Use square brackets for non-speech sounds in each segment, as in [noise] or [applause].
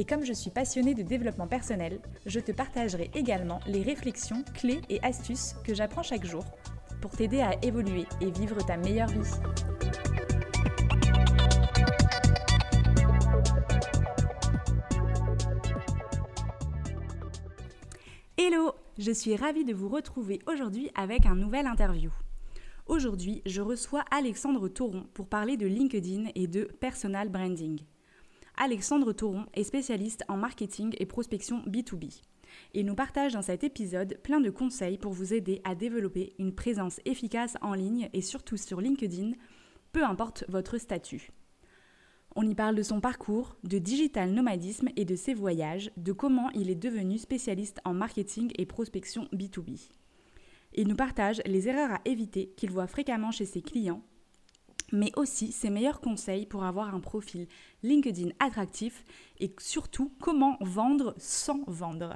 Et comme je suis passionnée de développement personnel, je te partagerai également les réflexions, clés et astuces que j'apprends chaque jour pour t'aider à évoluer et vivre ta meilleure vie. Hello, je suis ravie de vous retrouver aujourd'hui avec un nouvel interview. Aujourd'hui, je reçois Alexandre Tauron pour parler de LinkedIn et de personal branding. Alexandre Tauron est spécialiste en marketing et prospection B2B. Il nous partage dans cet épisode plein de conseils pour vous aider à développer une présence efficace en ligne et surtout sur LinkedIn, peu importe votre statut. On y parle de son parcours, de digital nomadisme et de ses voyages, de comment il est devenu spécialiste en marketing et prospection B2B. Il nous partage les erreurs à éviter qu'il voit fréquemment chez ses clients mais aussi ses meilleurs conseils pour avoir un profil LinkedIn attractif et surtout comment vendre sans vendre.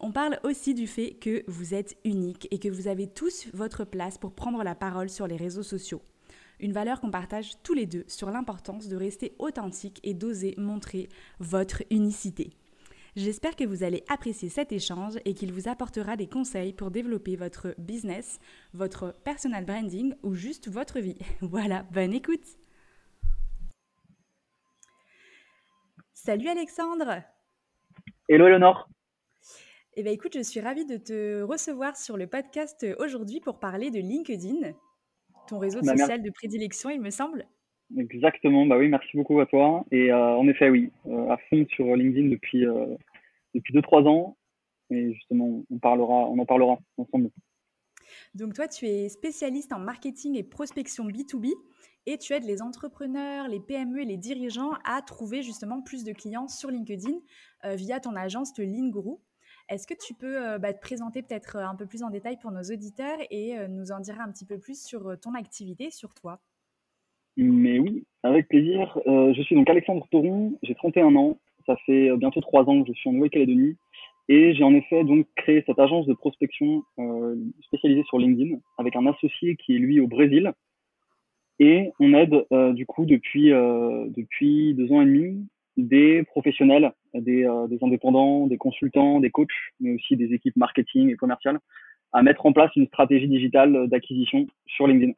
On parle aussi du fait que vous êtes unique et que vous avez tous votre place pour prendre la parole sur les réseaux sociaux. Une valeur qu'on partage tous les deux sur l'importance de rester authentique et d'oser montrer votre unicité. J'espère que vous allez apprécier cet échange et qu'il vous apportera des conseils pour développer votre business, votre personal branding ou juste votre vie. [laughs] Voilà, bonne écoute Salut Alexandre Hello Eleonore Eh bien écoute, je suis ravie de te recevoir sur le podcast aujourd'hui pour parler de LinkedIn, ton réseau bah, social de prédilection il me semble. Exactement, bah oui, merci beaucoup à toi. Et euh, en effet, oui, euh, à fond sur LinkedIn depuis, euh, depuis 2-3 ans. Et justement, on, parlera, on en parlera ensemble. Donc toi, tu es spécialiste en marketing et prospection B2B et tu aides les entrepreneurs, les PME et les dirigeants à trouver justement plus de clients sur LinkedIn euh, via ton agence de Linguru. Est-ce que tu peux euh, bah, te présenter peut-être un peu plus en détail pour nos auditeurs et euh, nous en dire un petit peu plus sur ton activité, sur toi? Mais oui, avec plaisir. je suis donc Alexandre Toron, j'ai 31 ans, ça fait euh, bientôt trois ans que je suis en Nouvelle-Calédonie et j'ai en effet donc créé cette agence de prospection euh, spécialisée sur LinkedIn avec un associé qui est lui au Brésil. Et on aide euh, du coup depuis depuis deux ans et demi des professionnels, des, indépendants, des consultants, des coachs, mais aussi des équipes marketing et commerciales à mettre en place une stratégie digitale d'acquisition sur LinkedIn.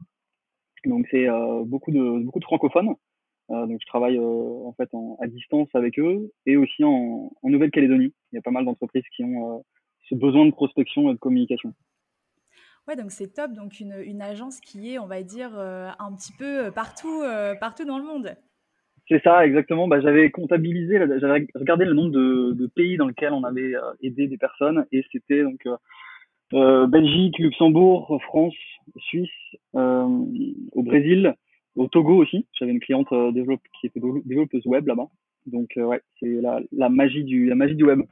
Donc c'est beaucoup de beaucoup de francophones donc je travaille euh, en fait à distance avec eux et aussi en, Nouvelle-Calédonie. Il y a pas mal d'entreprises qui ont euh, ce besoin de prospection et de communication. Ouais, donc c'est top. Donc une, une, agence qui est, on va dire, un petit peu partout, partout dans le monde. C'est ça, exactement. Bah, j'avais comptabilisé, j'avais regardé le nombre de, de, pays dans lesquels on avait aidé des personnes et c'était donc Belgique, Luxembourg, France, Suisse, au Brésil, au Togo aussi. J'avais une cliente euh, développe, qui était développeuse web là-bas. Donc euh, ouais, c'est la, la, magie du la magie du web.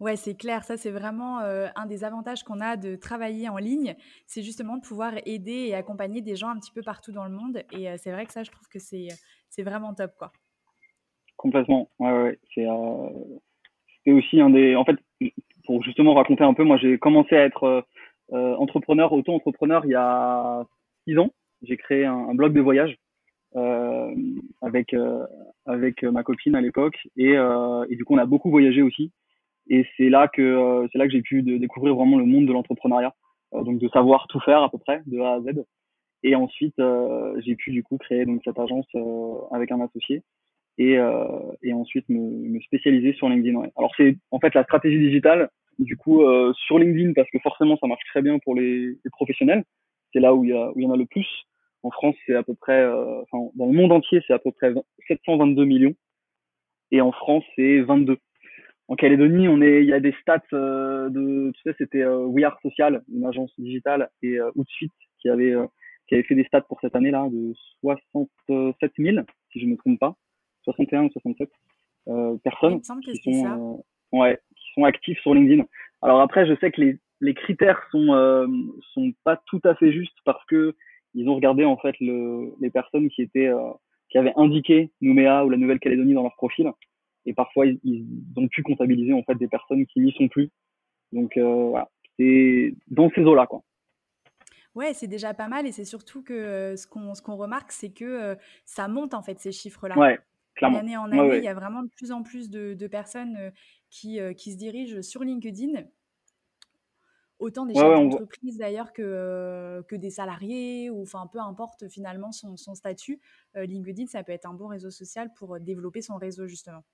Ouais, c'est clair. Ça, c'est vraiment euh, un des avantages qu'on a de travailler en ligne. C'est justement de pouvoir aider et accompagner des gens un petit peu partout dans le monde. Et c'est vrai que ça, je trouve que c'est, c'est vraiment top, quoi. Complètement. Ouais, ouais. C'est, c'était aussi un des. En fait, pour justement raconter un peu, moi, j'ai commencé à être entrepreneur, auto-entrepreneur il y a six ans j'ai créé un, blog de voyage euh, avec euh, avec ma copine à l'époque et, euh, et, du coup on a beaucoup voyagé aussi et c'est là que c'est là que j'ai pu découvrir vraiment le monde de l'entrepreneuriat donc de savoir tout faire à peu près de A à Z et ensuite j'ai pu du coup créer donc cette agence avec un associé et, et ensuite me, me, spécialiser sur LinkedIn. Alors c'est en fait la stratégie digitale du coup sur LinkedIn parce que forcément ça marche très bien pour les, les professionnels. C'est là où il y, où il y en a le plus. En France, c'est à peu près, euh, enfin, dans le monde entier, c'est à peu près 722 millions. Et en France, c'est 22. En Calédonie, on est, il y a des stats euh, de, tu sais, c'était euh, We Are Social, une agence digitale, et euh, Outsuite qui avait, qui avait fait des stats pour cette année-là de 67 000, si je ne me trompe pas, 61 ou 67 personnes. Il me semble que c'est ça ouais, qui sont actifs sur LinkedIn. Alors après, je sais que les, les critères sont euh, sont pas tout à fait justes parce que ils ont regardé en fait le, les personnes qui étaient euh, qui avaient indiqué Nouméa ou la Nouvelle-Calédonie dans leur profil et parfois ils, ils, ont pu comptabiliser en fait des personnes qui n'y sont plus. Donc euh, voilà, c'est dans ces eaux-là quoi. Ouais, c'est déjà pas mal et c'est surtout que euh, ce qu'on ce qu'on remarque, c'est que ça monte en fait ces chiffres-là. Ouais, clairement. D'année en année, Ouais, il y a vraiment de plus en plus de, de personnes qui, qui se dirigent sur LinkedIn, autant des Ouais, chefs ouais, on voit. d'entreprise d'ailleurs que, que des salariés, ou enfin peu importe finalement son, son statut. Euh, LinkedIn, ça peut être un bon réseau social pour développer son réseau justement.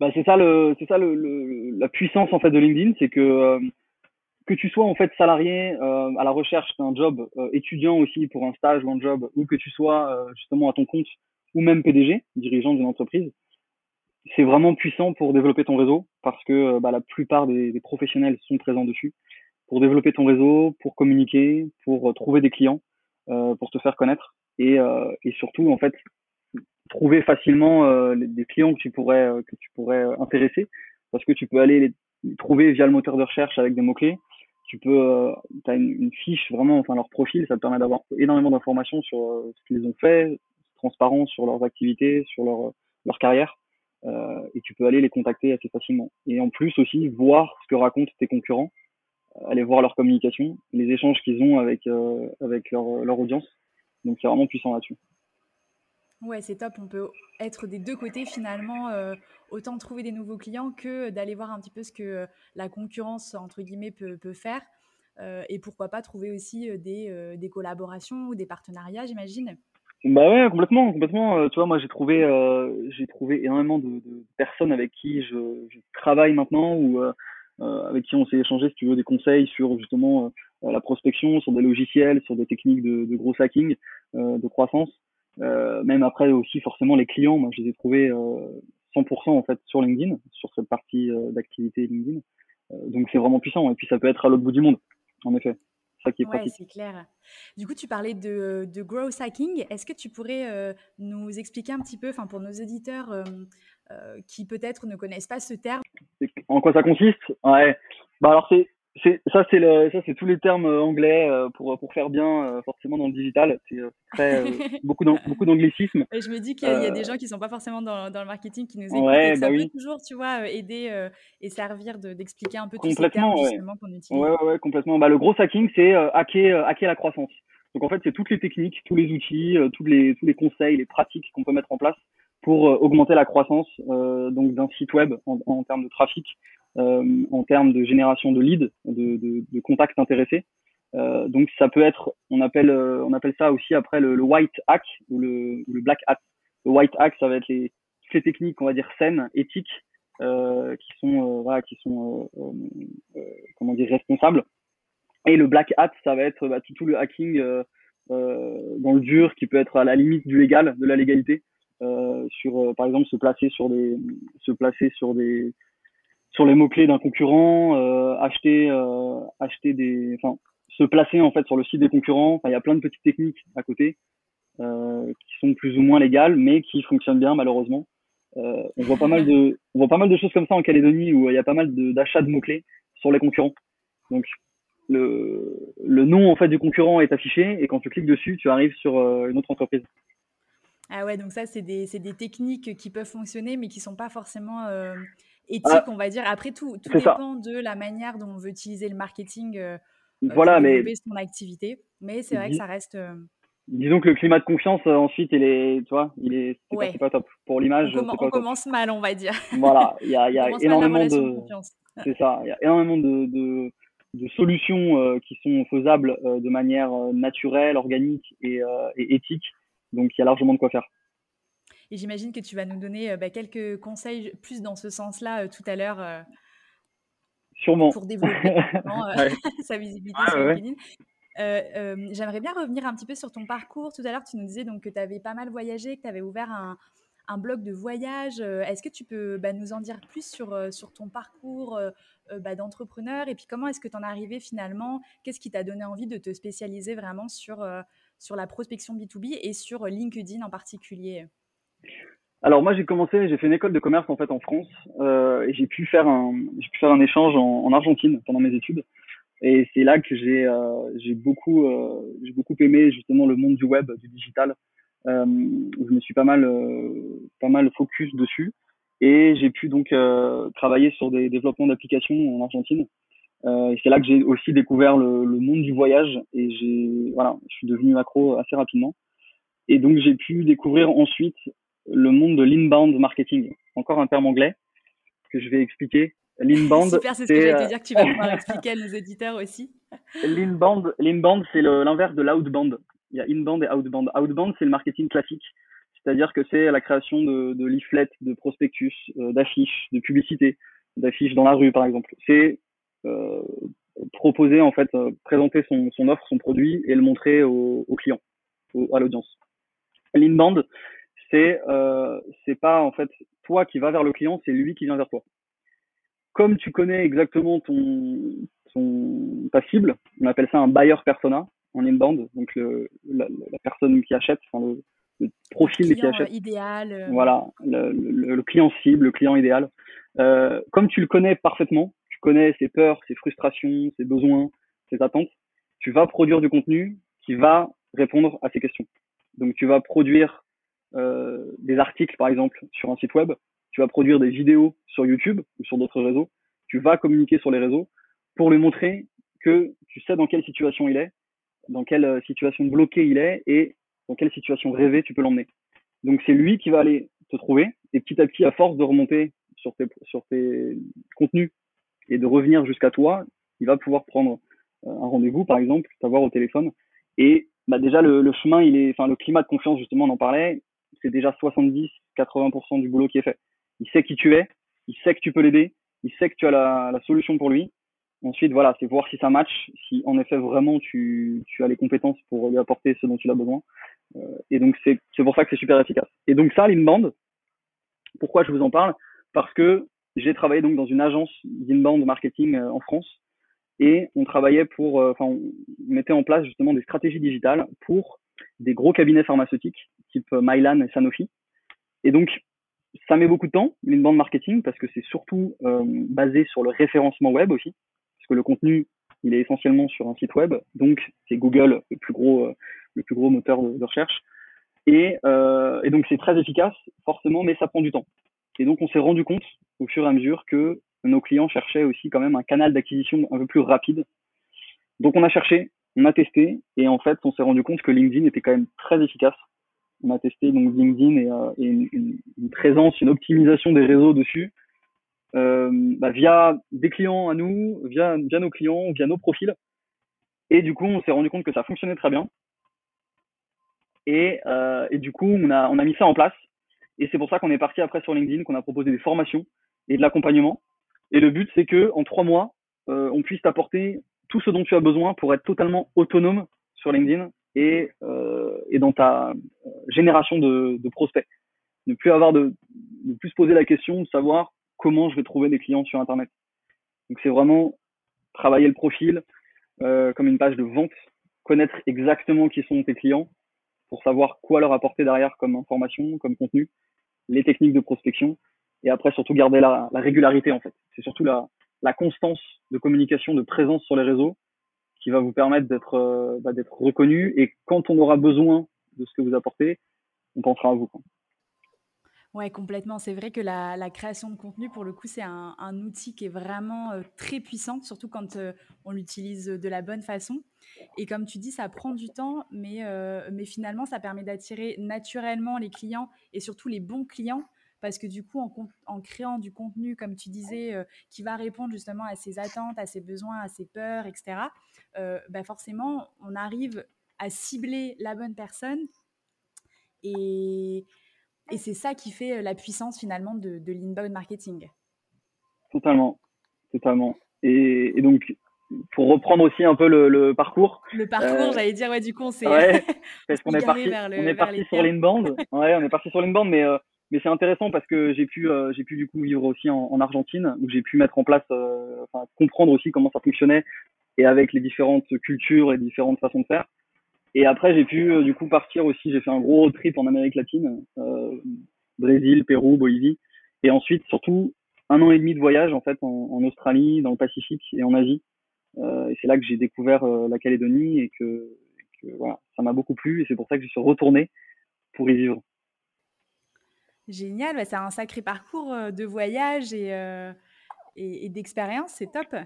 Bah, c'est ça le c'est ça le, le- la puissance en fait de LinkedIn, c'est que euh, que tu sois en fait salarié euh, à la recherche d'un job, étudiant aussi pour un stage ou un job, ou que tu sois justement à ton compte, ou même PDG, dirigeant d'une entreprise, c'est vraiment puissant pour développer ton réseau parce que bah, la plupart des, des professionnels sont présents dessus pour développer ton réseau, pour communiquer, pour euh, trouver des clients, euh, pour te faire connaître et, euh, et surtout en fait trouver facilement des clients que tu pourrais que tu pourrais intéresser parce que tu peux aller les, trouver via le moteur de recherche avec des mots clés. Tu peux, euh, as une, fiche vraiment, enfin leur profil, ça te permet d'avoir énormément d'informations sur ce qu'ils ont fait, transparent sur leurs activités, sur leur leur carrière, et tu peux aller les contacter assez facilement. Et en plus aussi voir ce que racontent tes concurrents, aller voir leur communication, les échanges qu'ils ont avec euh, avec leur leur audience. Donc c'est vraiment puissant là-dessus. Ouais, c'est top. On peut être des deux côtés finalement, euh, autant trouver des nouveaux clients que d'aller voir un petit peu ce que euh, la concurrence, entre guillemets, peut, peut faire. Euh, et pourquoi pas trouver aussi des, des collaborations ou des partenariats, j'imagine. Bah ouais, complètement, complètement. Tu vois, moi j'ai trouvé, j'ai trouvé énormément de, de personnes avec qui je, je travaille maintenant ou avec qui on s'est échangé, si tu veux, des conseils sur justement euh, la prospection, sur des logiciels, sur des techniques de, de gros hacking, euh, de croissance. Euh, même après aussi forcément les clients, moi je les ai trouvés euh, 100% en fait sur LinkedIn, sur cette partie euh, d'activité LinkedIn. Euh, donc c'est vraiment puissant et puis ça peut être à l'autre bout du monde, en effet. Ça qui est Ouais, pratique. c'est clair. Du coup, tu parlais de, de growth hacking. Est-ce que tu pourrais euh, nous expliquer un petit peu, enfin pour nos auditeurs euh, euh, qui peut-être ne connaissent pas ce terme? En quoi ça consiste? Ouais. Bah alors c'est c'est ça c'est le ça c'est tous les termes euh, anglais euh, pour pour faire bien euh, forcément dans le digital. C'est très [laughs] beaucoup beaucoup d'anglicismes. Et je me dis qu'il y, a il y a des gens qui sont pas forcément dans, dans le marketing qui nous écoutent et ouais, que bah ça peut toujours, tu vois, aider euh, et servir de- d'expliquer un peu tous ces termes ouais. justement qu'on utilise. ouais, ouais, complètement. Bah le gros hacking c'est euh, hacker hacker la croissance. Donc en fait c'est toutes les techniques, tous les outils, tous les tous les conseils, les pratiques qu'on peut mettre en place pour augmenter la croissance donc d'un site web en, en termes de trafic, en termes de génération de leads, de, de, de contacts intéressés Euh, donc ça peut être, on appelle, euh, on appelle ça aussi après le, le white hack ou le, le black hat. Le white hack, ça va être les, toutes les techniques, on va dire saines, éthiques, euh, qui sont, euh, voilà, qui sont, euh, euh, comment dire, responsables. Et le black hat, ça va être bah, tout, tout le hacking euh, euh, dans le dur, qui peut être à la limite du légal, de la légalité, euh, sur, euh, par exemple, se placer sur des, se placer sur des, sur les mots clés d'un concurrent, euh, acheter, euh, acheter des, enfin, se placer en fait sur le site des concurrents. Il y a plein de petites techniques à côté euh, qui sont plus ou moins légales, mais qui fonctionnent bien malheureusement. On voit pas mal de, choses comme ça en Calédonie où il y a pas mal d'achats de, mots clés sur les concurrents. Donc le, nom en fait du concurrent est affiché et quand tu cliques dessus, tu arrives sur une autre entreprise. Ah ouais, donc ça, c'est des, techniques qui peuvent fonctionner, mais qui sont pas forcément Ah, on va dire. Après, tout, tout ça. dépend de la manière dont on veut utiliser le marketing euh, euh, pour mais développer son activité. Mais c'est vrai que ça reste... euh, disons que le climat de confiance euh, ensuite il est, tu vois, il est, c'est pas, Ouais, pas top. Pour l'image, on pas commence mal, on va dire. Voilà, il y a, y a énormément de c'est ça, il y a énormément de, de, de solutions qui sont faisables de manière naturelle, organique et, et éthique. Donc il y a largement de quoi faire. Et j'imagine que tu vas nous donner euh, bah, quelques conseils plus dans ce sens-là euh, tout à l'heure euh, Sûrement. pour développer [laughs] Ouais, [laughs] sa visibilité ouais, sur. LinkedIn. Euh, euh, j'aimerais bien revenir un petit peu sur ton parcours. Tout à l'heure, tu nous disais donc que tu avais pas mal voyagé, que tu avais ouvert un, un blog de voyage. Euh, Est-ce que tu peux bah, nous en dire plus sur, sur ton parcours bah, d'entrepreneur? Et puis comment est-ce que tu en es arrivé finalement? Qu'est-ce qui t'a donné envie de te spécialiser vraiment sur, sur la prospection B2B et sur LinkedIn en particulier? Alors moi j'ai commencé, j'ai fait une école de commerce en fait en France euh, et j'ai pu faire un, j'ai pu faire un échange en, en Argentine pendant mes études. Et c'est là que j'ai euh, j'ai beaucoup euh, j'ai beaucoup aimé justement le monde du web, du digital. Je me suis pas mal pas mal focus dessus et j'ai pu donc travailler sur des développements d'applications en Argentine. et c'est là que j'ai aussi découvert le, le, monde du voyage et j'ai voilà, je suis devenu accro assez rapidement. Et donc j'ai pu découvrir ensuite le monde de l'inbound marketing, encore un terme anglais que je vais expliquer L'inbound. [laughs] Super, c'est ce que j'allais te dire que tu vas pouvoir expliquer à nos éditeurs aussi. [laughs] L'inbound, l'inbound, c'est l'inverse de l'outbound. Il y a inbound et outbound. Outbound, c'est le marketing classique. C'est-à-dire que c'est la création de, de leaflets, de prospectus, euh, d'affiches, de publicités, d'affiches dans la rue, par exemple. C'est euh, proposer, en fait, euh, présenter son, son, offre, son produit et le montrer au, au client, à l'audience. L'inbound, c'est euh, c'est pas en fait toi qui vas vers le client, c'est lui qui vient vers toi comme tu connais exactement ton, ton ta cible, on appelle ça un buyer persona en inbound, donc le, la, la, personne qui achète, enfin le, le profil le qui achète. idéal. Euh... Voilà, le, le, client cible, le client idéal. Euh, comme tu le connais parfaitement, tu connais ses peurs, ses frustrations, ses besoins, ses attentes, tu vas produire du contenu qui va répondre à ces questions. Donc tu vas produire euh, des articles, par exemple, sur un site web tu vas produire des vidéos sur YouTube ou sur d'autres réseaux, tu vas communiquer sur les réseaux pour lui montrer que tu sais dans quelle situation il est, dans quelle euh, situation bloquée il est et dans quelle situation rêvée tu peux l'emmener. Donc c'est lui qui va aller te trouver et petit à petit, à force de remonter sur tes, sur tes contenus et de revenir jusqu'à toi, il va pouvoir prendre euh, un rendez-vous par exemple, t'avoir au téléphone et bah déjà le, le chemin, il est, enfin le climat de confiance justement, on en parlait, c'est déjà 70-80% du boulot qui est fait il sait qui tu es, il sait que tu peux l'aider, il sait que tu as la, solution pour lui. Ensuite, voilà, c'est voir si ça match, si en effet vraiment tu, tu as les compétences pour lui apporter ce dont il a besoin. Euh, et donc, c'est pour ça que c'est super efficace. Et donc, ça, l'inbound, pourquoi je vous en parle? Parce que j'ai travaillé donc dans une agence d'inbound marketing euh, en France et on travaillait pour, euh, enfin, on mettait en place justement des stratégies digitales pour des gros cabinets pharmaceutiques type Mylan et Sanofi. Et donc, ça met beaucoup de temps, l'inbound marketing, parce que c'est surtout euh, basé sur le référencement web aussi, parce que le contenu, il est essentiellement sur un site web, donc c'est Google le plus gros, euh, le plus gros moteur de, recherche. Euh, et donc c'est très efficace, forcément, mais ça prend du temps. Et donc on s'est rendu compte au fur et à mesure que nos clients cherchaient aussi quand même un canal d'acquisition un peu plus rapide. Donc on a cherché, on a testé, et en fait on s'est rendu compte que LinkedIn était quand même très efficace on a testé donc LinkedIn et, euh, une, présence, une optimisation des réseaux dessus euh, bah, via des clients à nous, via, nos clients, via nos profils. Et du coup, on s'est rendu compte que ça fonctionnait très bien. Et, euh, du coup, on a, mis ça en place. Et c'est pour ça qu'on est parti après sur LinkedIn, qu'on a proposé des formations et de l'accompagnement. Et le but, c'est que en trois mois, on puisse t'apporter tout ce dont tu as besoin pour être totalement autonome sur LinkedIn et, dans ta génération de, prospects. Ne plus avoir de, ne plus se poser la question de savoir comment je vais trouver des clients sur Internet. Donc c'est vraiment travailler le profil euh, comme une page de vente, connaître exactement qui sont tes clients pour savoir quoi leur apporter derrière comme information, comme contenu, les techniques de prospection et après surtout garder la, la régularité en fait. C'est surtout la, constance de communication, de présence sur les réseaux qui va vous permettre d'être euh, bah, d'être reconnu. Et quand on aura besoin de ce que vous apportez, on pensera à vous. Quoi. Ouais, complètement. C'est vrai que la, création de contenu, pour le coup, c'est un, outil qui est vraiment euh, très puissant, surtout quand euh, on l'utilise de la bonne façon. Et comme tu dis, ça prend du temps, mais, euh, mais finalement, ça permet d'attirer naturellement les clients et surtout les bons clients parce que du coup, en, en créant du contenu, comme tu disais, qui va répondre justement à ses attentes, à ses besoins, à ses peurs, etc., bah forcément, on arrive à cibler la bonne personne. Et, et c'est ça qui fait euh, la puissance finalement de, de l'inbound marketing. Totalement, totalement. Et, et, donc, pour reprendre aussi un peu le, le parcours. Le parcours, euh, j'allais dire, ouais, du coup. Ouais, [laughs] parce qu'on est parti, le, on est parti sur l'inbound. [laughs] ouais, on est parti sur l'inbound, mais euh, mais c'est intéressant parce que j'ai pu euh, j'ai pu du coup vivre aussi en, en Argentine où j'ai pu mettre en place euh, enfin comprendre aussi comment ça fonctionnait et avec les différentes cultures et différentes façons de faire et après j'ai pu euh, du coup partir aussi j'ai fait un gros trip en Amérique latine euh, Brésil, Pérou, Bolivie. Et ensuite, surtout, un an et demi de voyage en fait en, Australie, dans le Pacifique et en Asie. Euh, et c'est là que j'ai découvert euh, la Calédonie et que, ça m'a beaucoup plu et c'est pour ça que je suis retourné pour y vivre. Génial, c'est un sacré parcours euh, de voyage et, et, d'expérience, c'est top.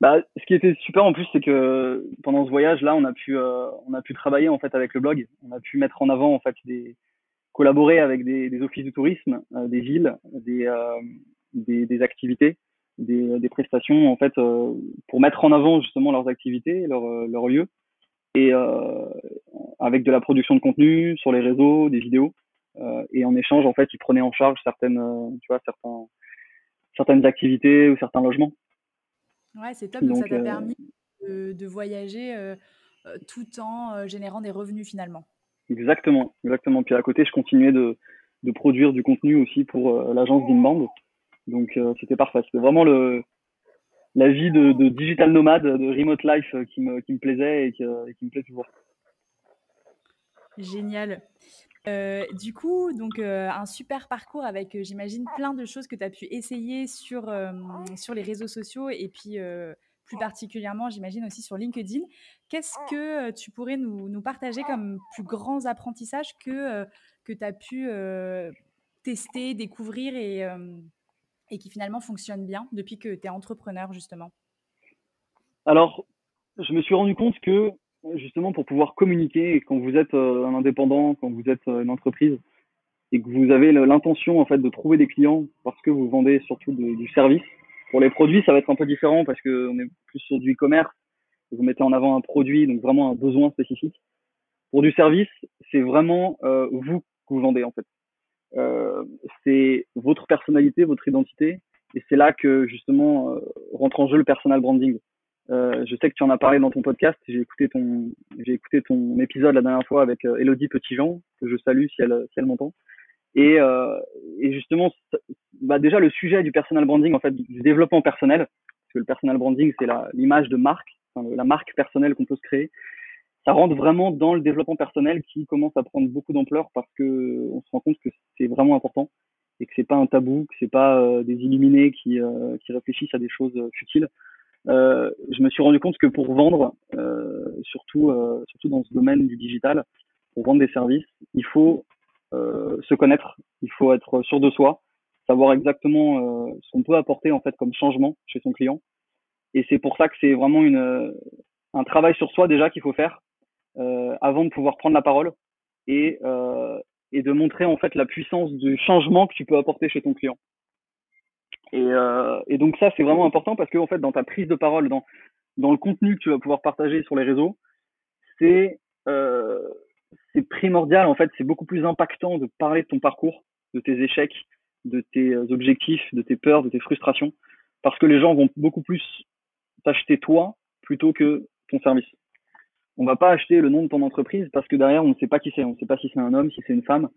Bah, ce qui était super en plus, c'est que pendant ce voyage-là, on a pu, on a pu travailler en fait avec le blog. On a pu mettre en avant en fait des, collaborer avec des, des offices de tourisme, euh, des villes, des, euh, des, des, activités, des, des, prestations en fait euh, pour mettre en avant justement leurs activités, leurs leur lieux et avec de la production de contenu sur les réseaux, des vidéos et en échange en fait ils prenaient en charge certaines tu vois certains certaines activités ou certains logements. Ouais, c'est top. Donc, ça t'a permis de, de voyager tout en générant des revenus finalement. Exactement, exactement. Puis à côté, je continuais de, de produire du contenu aussi pour euh, l'agence d'Inbound. Donc euh, c'était parfait. C'était vraiment le, la vie de, de, digital nomade, de remote life euh, qui me, qui me plaisait et qui, qui me plaît toujours. Génial. Du coup, donc un super parcours avec, j'imagine, plein de choses que tu as pu essayer sur, sur les réseaux sociaux et puis plus particulièrement, j'imagine aussi sur LinkedIn. Qu'est-ce que tu pourrais nous, partager comme plus grands apprentissages que, que tu as pu tester, découvrir et, et qui finalement fonctionnent bien depuis que tu es entrepreneur, justement? Alors, je me suis rendu compte que justement pour pouvoir communiquer, quand vous êtes un indépendant, quand vous êtes une entreprise, et que vous avez l'intention en fait de trouver des clients parce que vous vendez surtout du service, pour les produits, ça va être un peu différent parce qu'on est plus sur du e-commerce. Vous mettez en avant un produit, donc vraiment un besoin spécifique. Pour du service, c'est vraiment euh, vous que vous vendez en fait. Euh, c'est votre personnalité, votre identité, et c'est là que justement euh, rentre en jeu le personal branding. Euh, je sais que tu en as parlé dans ton podcast. J'ai écouté ton, épisode la dernière fois avec Elodie Petitjean, que je salue si elle, m'entend. Et, euh, justement, bah déjà le sujet du personal branding, en fait, du développement personnel, parce que le personal branding, c'est l'image de marque, la marque personnelle qu'on peut se créer. Ça rentre vraiment dans le développement personnel qui commence à prendre beaucoup d'ampleur parce que on se rend compte que c'est vraiment important et que c'est pas un tabou, que c'est pas euh, des illuminés qui, euh, réfléchissent à des choses euh, futiles. Euh, je me suis rendu compte que pour vendre, surtout surtout dans ce domaine du digital, pour vendre des services, il faut euh, se connaître, il faut être sûr de soi, savoir exactement euh, ce qu'on peut apporter en fait comme changement chez son client. Et c'est pour ça que c'est vraiment euh, un travail sur soi déjà qu'il faut faire avant de pouvoir prendre la parole et, et de montrer en fait la puissance du changement que tu peux apporter chez ton client. Et, et donc ça c'est vraiment important parce que en fait dans ta prise de parole, dans dans le contenu que tu vas pouvoir partager sur les réseaux, c'est euh, c'est primordial en fait, c'est beaucoup plus impactant de parler de ton parcours, de tes échecs, de tes euh, objectifs, de tes peurs, de tes frustrations, parce que les gens vont beaucoup plus t'acheter toi plutôt que ton service. On va pas acheter le nom de ton entreprise parce que derrière on ne sait pas qui c'est, on ne sait pas si c'est un homme, si c'est une femme,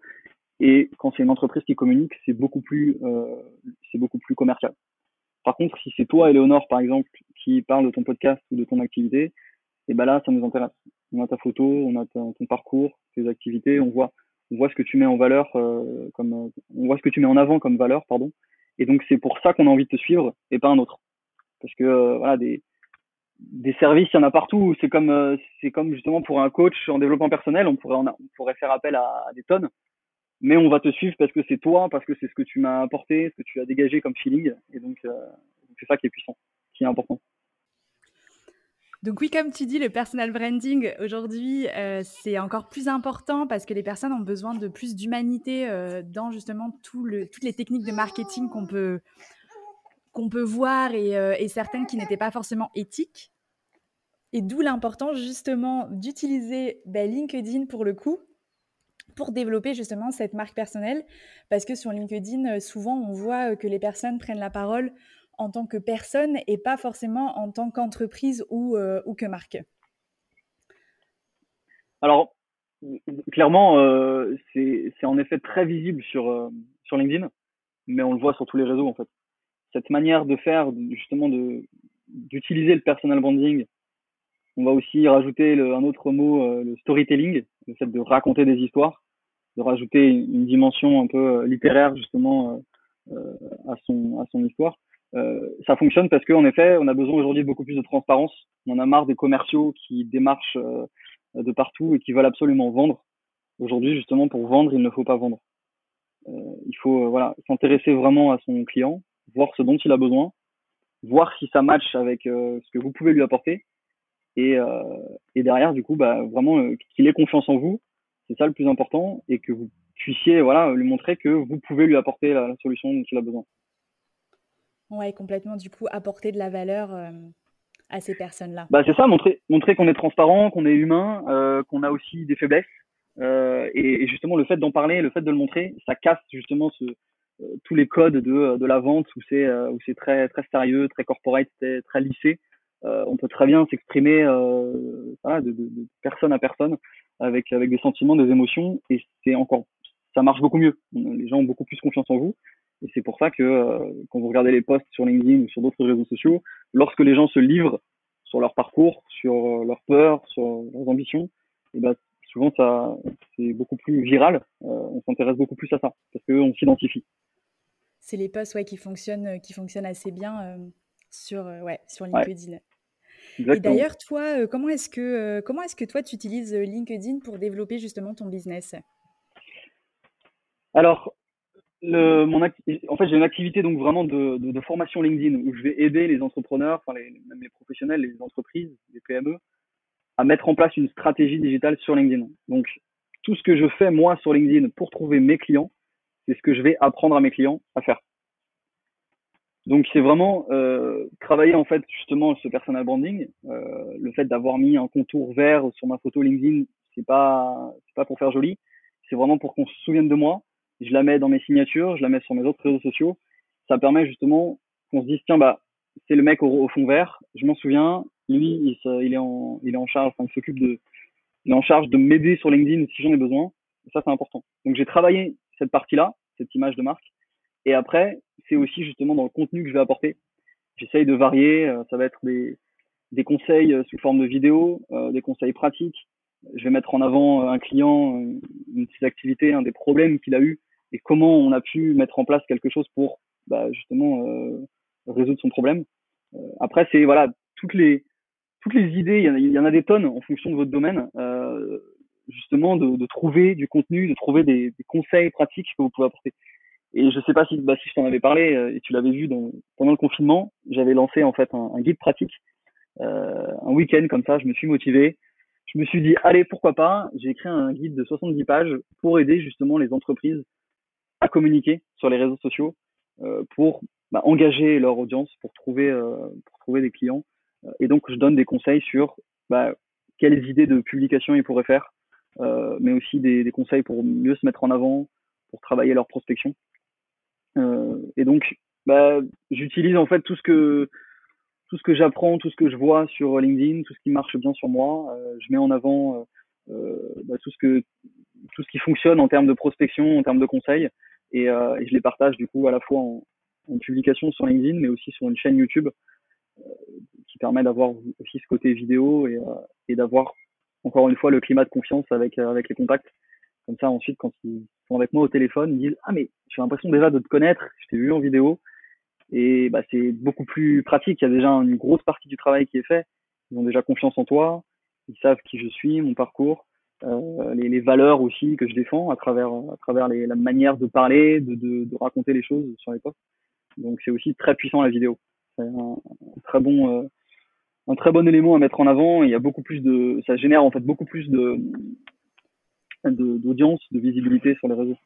et quand c'est une entreprise qui communique, c'est beaucoup plus, euh, c'est beaucoup plus commercial. Par contre, si c'est toi, Eleonore, par exemple, qui parle de ton podcast ou de ton activité, et eh ben là, ça nous intéresse on a ta photo, on a ton parcours, tes activités, on voit, on voit ce que tu mets en valeur, euh, comme, on voit ce que tu mets en avant comme valeur, pardon. Et donc c'est pour ça qu'on a envie de te suivre et pas un autre, parce que euh, voilà des des services, il y en a partout. C'est comme c'est comme justement pour un coach en développement personnel, on pourrait on pourrait faire appel à, des tonnes, mais on va te suivre parce que c'est toi, parce que c'est ce que tu m'as apporté, ce que tu as dégagé comme feeling, et donc c'est ça qui est puissant, qui est important. Donc oui, comme tu dis, le personal branding aujourd'hui, euh, c'est encore plus important parce que les personnes ont besoin de plus d'humanité euh, dans justement toutes les techniques de marketing qu'on peut, qu'on peut voir euh, et, certaines qui n'étaient pas forcément éthiques. Et d'où l'importance justement d'utiliser ben, LinkedIn pour le coup, pour développer justement cette marque personnelle. Parce que sur LinkedIn, souvent, on voit que les personnes prennent la parole en tant que personne et pas forcément en tant qu'entreprise ou, euh, ou que marque Alors, clairement, euh, c'est en effet très visible sur, euh, sur LinkedIn, mais on le voit sur tous les réseaux en fait. Cette manière de faire, justement, d'utiliser le personal branding, on va aussi rajouter un autre mot, le storytelling, le fait de raconter des histoires. De rajouter une dimension un peu littéraire justement à son à son histoire. ça fonctionne parce qu'en effet, on a besoin aujourd'hui de beaucoup plus de transparence. On a marre des commerciaux qui démarchent de partout et qui veulent absolument vendre. Aujourd'hui, justement, pour vendre, il ne faut pas vendre. il faut voilà s'intéresser vraiment à son client, voir ce dont il a besoin, voir si ça match avec ce que vous pouvez lui apporter et, euh, et derrière, du coup, bah, vraiment euh, qu'il ait confiance en vous, c'est ça le plus important, et que vous puissiez voilà, lui montrer que vous pouvez lui apporter la, solution dont il a besoin. Ouais, complètement, du coup, apporter de la valeur euh, à ces personnes-là. Bah, c'est ça, montrer, montrer qu'on est transparent, qu'on est humain, euh, qu'on a aussi des faiblesses. Euh, et, et, justement, le fait d'en parler, le fait de le montrer, ça casse justement ce, tous les codes de, de la vente où c'est où c'est très très sérieux, très corporate, très, très lissé. On peut très bien s'exprimer de, de, de, personne à personne avec avec des sentiments, des émotions, et c'est encore ça marche beaucoup mieux. Les gens ont beaucoup plus confiance en vous. Et c'est pour ça que euh, quand vous regardez les posts sur LinkedIn ou sur d'autres réseaux sociaux, lorsque les gens se livrent sur leur parcours, sur leurs peurs, sur leurs ambitions, et ben souvent ça c'est beaucoup plus viral. Euh, on s'intéresse beaucoup plus à ça parce qu'on s'identifie. C'est les posts ouais, qui fonctionnent qui fonctionnent assez bien sur ouais sur LinkedIn. Et d'ailleurs, toi, euh, comment est-ce que, euh, comment est-ce que toi, tu utilises euh, LinkedIn pour développer justement ton business? Alors, le, mon en fait, j'ai une activité donc vraiment de, de, formation LinkedIn où je vais aider les entrepreneurs, enfin les, même les professionnels, les entreprises, les PME, à mettre en place une stratégie digitale sur LinkedIn. Donc, tout ce que je fais moi sur LinkedIn pour trouver mes clients, c'est ce que je vais apprendre à mes clients à faire. Donc c'est vraiment euh, travailler en fait justement ce personal branding. Euh, le fait d'avoir mis un contour vert sur ma photo LinkedIn, c'est pas c'est pas pour faire joli, c'est vraiment pour qu'on se souvienne de moi. Je la mets dans mes signatures, je la mets sur mes autres réseaux sociaux. Ça permet justement qu'on se dise tiens bah c'est le mec au, fond vert, je m'en souviens. Lui il, est en il est en charge, enfin il s'occupe de il est en charge de m'aider sur LinkedIn si j'en ai besoin. Et ça c'est important. Donc j'ai travaillé cette partie là, cette image de marque et après, c'est aussi justement dans le contenu que je vais apporter. J'essaye de varier. Euh, ça va être des, des conseils euh, sous forme de vidéo, euh, des conseils pratiques. Je vais mettre en avant un client, une petite activité, un des problèmes qu'il a eu et comment on a pu mettre en place quelque chose pour bah, justement résoudre son problème. après, c'est voilà toutes les toutes les idées. Il y, en a, y en a des tonnes en fonction de votre domaine. justement, de, de, trouver du contenu, de trouver des, des conseils pratiques que vous pouvez apporter. Et je sais pas si, bah, si je t'en avais parlé euh, et tu l'avais vu pendant le confinement, j'avais lancé en fait un, guide pratique, euh, un week-end comme ça, je me suis motivé. Je me suis dit, allez, pourquoi pas, j'ai écrit un guide de 70 pages pour aider justement les entreprises à communiquer sur les réseaux sociaux, euh, pour bah, engager leur audience, pour trouver, pour trouver des clients. Et donc, je donne des conseils sur bah, quelles idées de publication ils pourraient faire, mais aussi des conseils pour mieux se mettre en avant, pour travailler leur prospection. Euh, et donc, bah, j'utilise en fait tout ce que tout ce que j'apprends, tout ce que je vois sur LinkedIn, tout ce qui marche bien sur moi. Euh, je mets en avant euh, bah, tout ce que tout ce qui fonctionne en termes de prospection, en termes de conseils, et, euh, et je les partage du coup à la fois en, publication sur LinkedIn, mais aussi sur une chaîne YouTube euh, qui permet d'avoir aussi ce côté vidéo et, et d'avoir encore une fois le climat de confiance avec avec les contacts. Comme ça, ensuite, quand ils sont avec moi au téléphone, ils disent Ah, mais j'ai l'impression déjà de te connaître, je t'ai vu en vidéo. Et bah, c'est beaucoup plus pratique. Il y a déjà une grosse partie du travail qui est fait. Ils ont déjà confiance en toi. Ils savent qui je suis, mon parcours, euh, les, les, valeurs aussi que je défends à travers, à travers les, la manière de parler, de, de, raconter les choses sur les postes. Donc c'est aussi très puissant la vidéo. C'est un, un, très bon, euh, un très bon élément à mettre en avant. il y a beaucoup plus de, ça génère en fait beaucoup plus de, d'audience, de, visibilité sur les réseaux.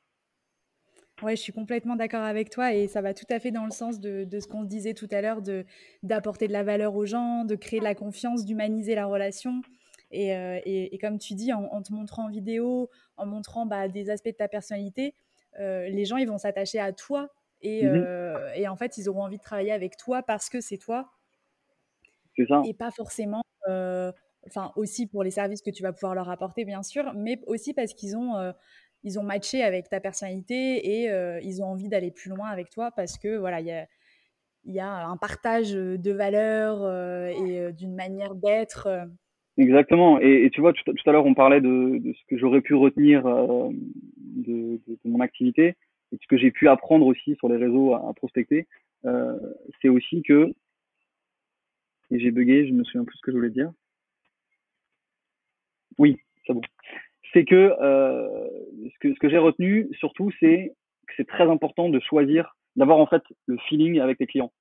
Ouais, je suis complètement d'accord avec toi et ça va tout à fait dans le sens de, de ce qu'on disait tout à l'heure, d'apporter de la valeur aux gens, de créer de la confiance, d'humaniser la relation. Et, euh, et, et, comme tu dis, en, en, te montrant en vidéo, en montrant bah, des aspects de ta personnalité, euh, les gens ils vont s'attacher à toi et, -hmm. euh, et, en fait ils auront envie de travailler avec toi parce que c'est toi. C'est ça. Et pas forcément enfin aussi pour les services que tu vas pouvoir leur apporter bien sûr, mais aussi parce qu'ils ont euh, ils ont matché avec ta personnalité et euh, ils ont envie d'aller plus loin avec toi parce que voilà il y a y a un partage de valeurs euh, et d'une manière d'être. Exactement. Et, tu vois, tout, tout à l'heure, on parlait de, ce que j'aurais pu retenir de, mon activité et ce que j'ai pu apprendre aussi sur les réseaux à, prospecter, euh, c'est aussi que et j'ai bugué, je me souviens plus ce que je voulais dire. Oui, c'est bon. C'est que, euh, ce que ce que j'ai retenu surtout, c'est que c'est très important de choisir, d'avoir en fait le feeling avec les clients.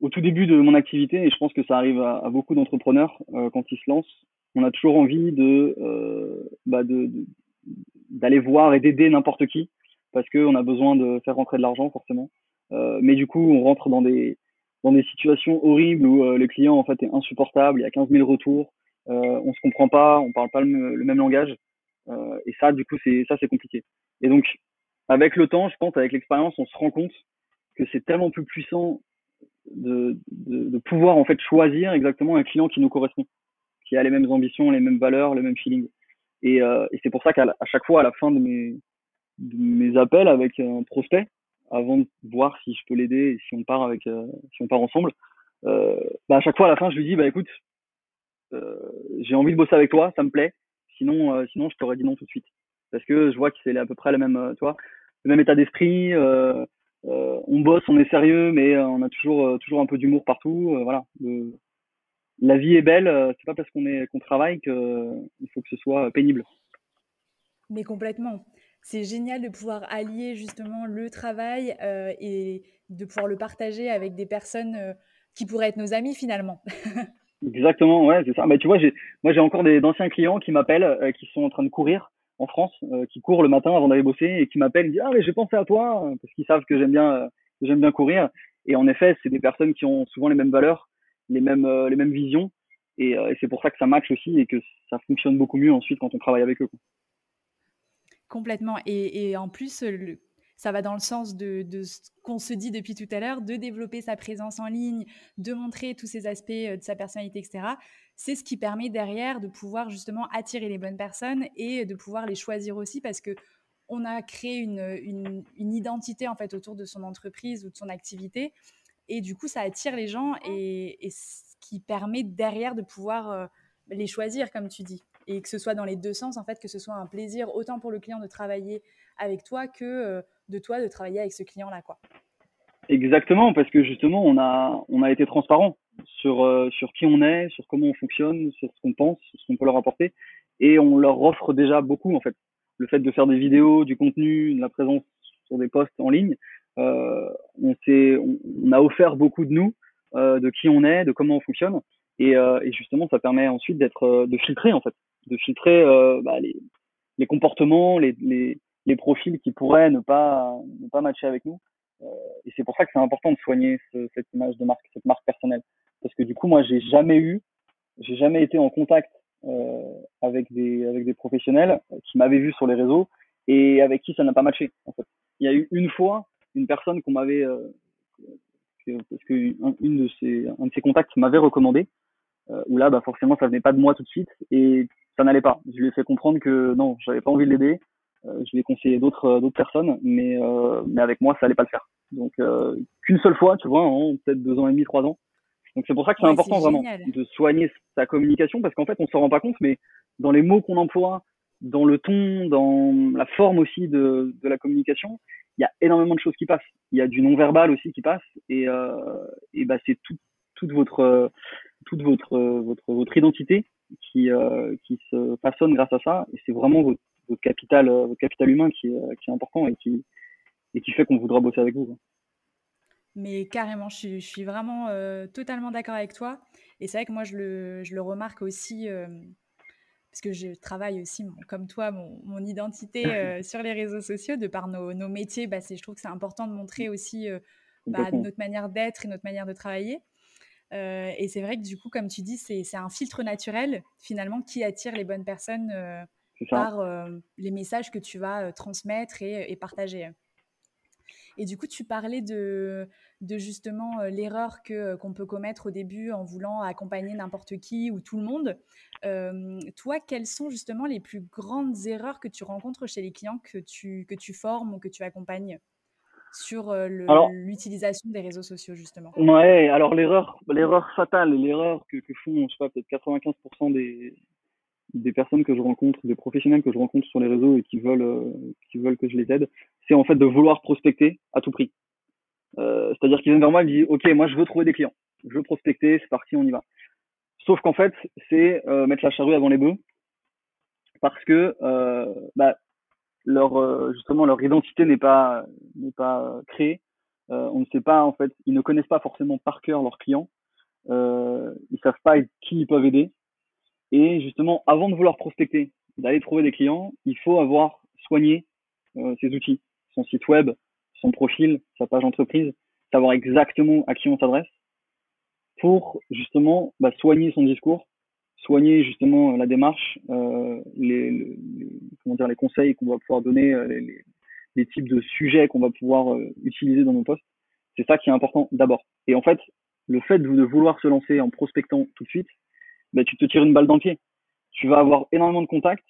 Au tout début de mon activité, et je pense que ça arrive à, beaucoup d'entrepreneurs euh, quand ils se lancent, on a toujours envie de, euh, bah d'aller voir et d'aider n'importe qui parce qu'on a besoin de faire rentrer de l'argent forcément. Mais du coup, on rentre dans des situations horribles où le client en fait est insupportable, il y a 15 000 retours, euh, on se comprend pas, on parle pas le, même langage, euh, et ça, du coup, c'est ça c'est compliqué. Et donc, avec le temps, je pense, avec l'expérience, on se rend compte que c'est tellement plus puissant de, de, de, pouvoir en fait choisir exactement un client qui nous correspond, qui a les mêmes ambitions, les mêmes valeurs, le même feeling. Et, euh, et c'est pour ça qu'à chaque fois, à la fin de mes, de mes appels avec un prospect, avant de voir si je peux l'aider et si on part avec, euh, si on part ensemble, euh, bah à chaque fois à la fin, je lui dis, bah écoute, j'ai envie de bosser avec toi, ça me plaît. Sinon, euh, sinon, je t'aurais dit non tout de suite, parce que je vois que c'est à peu près le même, toi, le même état d'esprit. on bosse, on est sérieux, mais on a toujours, toujours un peu d'humour partout. voilà. la vie est belle. c'est pas parce qu'on est travaille qu'il faut que ce soit pénible. Mais complètement c'est génial de pouvoir allier justement le travail euh, et de pouvoir le partager avec des personnes euh, qui pourraient être nos amis finalement. [laughs] Exactement, ouais, c'est ça. Bah, tu vois, j'ai, moi j'ai encore des d'anciens clients qui m'appellent, euh, qui sont en train de courir en France, qui courent le matin avant d'aller bosser et qui m'appellent, disent ah mais j'ai pensé à toi parce qu'ils savent que j'aime bien, j'aime bien courir. Et en effet, c'est des personnes qui ont souvent les mêmes valeurs, les mêmes, les mêmes visions, et, et c'est pour ça que ça match aussi et que ça fonctionne beaucoup mieux ensuite quand on travaille avec eux. Quoi. Complètement. Et, en plus, ça va dans le sens de, ce qu'on se dit depuis tout à l'heure, de développer sa présence en ligne, de montrer tous ces aspects euh, de sa personnalité, etc. C'est ce qui permet derrière de pouvoir justement attirer les bonnes personnes et de pouvoir les choisir aussi parce que on a créé une, identité en fait autour de son entreprise ou de son activité et du coup ça attire les gens et, ce qui permet derrière de pouvoir euh, les choisir comme tu dis et que ce soit dans les deux sens, en fait, que ce soit un plaisir autant pour le client de travailler avec toi que euh, de toi de travailler avec ce client-là, quoi. Exactement, parce que justement, on a, on a été transparent sur, euh, sur qui on est, sur comment on fonctionne, sur ce qu'on pense, sur ce qu'on peut leur apporter, et on leur offre déjà beaucoup, en fait. Le fait de faire des vidéos, du contenu, de la présence sur des posts en ligne, euh, on, on, on, a offert beaucoup de nous, euh, de qui on est, de comment on fonctionne, et, justement, ça permet ensuite d'être, de filtrer, en fait de filtrer bah, les, les, comportements, les, les, profils qui pourraient ne pas, ne pas matcher avec nous. Euh, et c'est pour ça que c'est important de soigner ce, cette image de marque, cette marque personnelle. Parce que du coup, moi, j'ai jamais eu, j'ai jamais été en contact euh, avec des avec des professionnels qui m'avaient vu sur les réseaux et avec qui ça n'a pas matché. Il y a eu une fois une personne qu'on m'avait euh, parce que de ces un de ses contacts m'avait recommandé où là bah forcément ça venait pas de moi tout de suite et ça n'allait pas. Je lui ai fait comprendre que non, j'avais pas envie de l'aider. Euh, je lui ai conseillé d'autres euh, d'autres personnes, mais euh, mais avec moi ça allait pas le faire. Donc qu'une seule fois, tu vois, hein, peut-être deux ans et demi, trois ans. Donc c'est pour ça que c'est important vraiment de soigner sa communication parce qu'en fait on s'en rend pas compte, mais dans les mots qu'on emploie, dans le ton, dans la forme aussi de, de la communication, il y a énormément de choses qui passent. Il y a du non-verbal aussi qui passe et, euh, et bah c'est tout, toute votre toute votre votre votre identité qui, euh, qui se façonne grâce à ça. Et c'est vraiment votre, votre, capital, euh, votre capital humain qui est, qui est important et qui, et qui fait qu'on voudra bosser avec vous. Mais carrément, je suis, je suis vraiment euh, totalement d'accord avec toi. Et c'est vrai que moi, je le, je le remarque aussi, parce que je travaille aussi, comme toi, mon, mon identité [laughs] sur les réseaux sociaux, de par nos, nos métiers. Bah, je trouve que c'est important de montrer aussi bah, notre manière d'être et notre manière de travailler. Euh, et c'est vrai que du coup, comme tu dis, c'est un filtre naturel finalement qui attire les bonnes personnes euh, par euh, les messages que tu vas transmettre et, et, partager. Et du coup, tu parlais de, de justement l'erreur que qu'on peut commettre au début en voulant accompagner n'importe qui ou tout le monde. toi, quelles sont justement les plus grandes erreurs que tu rencontres chez les clients que tu, que tu formes ou que tu accompagnes sur l'utilisation des réseaux sociaux justement? Ouais, alors l'erreur, l'erreur fatale, l'erreur que, que, font, je sais pas, peut-être 95% des, des personnes que je rencontre, des professionnels que je rencontre sur les réseaux et qui veulent, euh, qui veulent que je les aide, c'est en fait de vouloir prospecter à tout prix. Euh, c'est-à-dire qu'ils viennent vers moi et me disent, OK, moi, je veux trouver des clients. Je veux prospecter, c'est parti, on y va. Sauf qu'en fait, c'est euh, mettre la charrue avant les bœufs parce que bah, leur, justement, leur identité n'est pas, n'est pas créée. on ne sait pas, en fait, ils ne connaissent pas forcément par cœur leurs clients. Euh, ils savent pas qui ils peuvent aider. Et justement, avant de vouloir prospecter, d'aller trouver des clients, il faut avoir soigné euh, ses outils, son site web, son profil, sa page entreprise, savoir exactement à qui on s'adresse pour justement bah, soigner son discours, soigner justement la démarche, euh, les, conseils qu'on va pouvoir donner, euh, les, types de sujets qu'on va pouvoir euh, utiliser dans nos posts. C'est ça qui est important d'abord. Et en fait, le fait de vouloir se lancer en prospectant tout de suite, bah, tu te tires une balle dans le pied. Tu vas avoir énormément de contacts,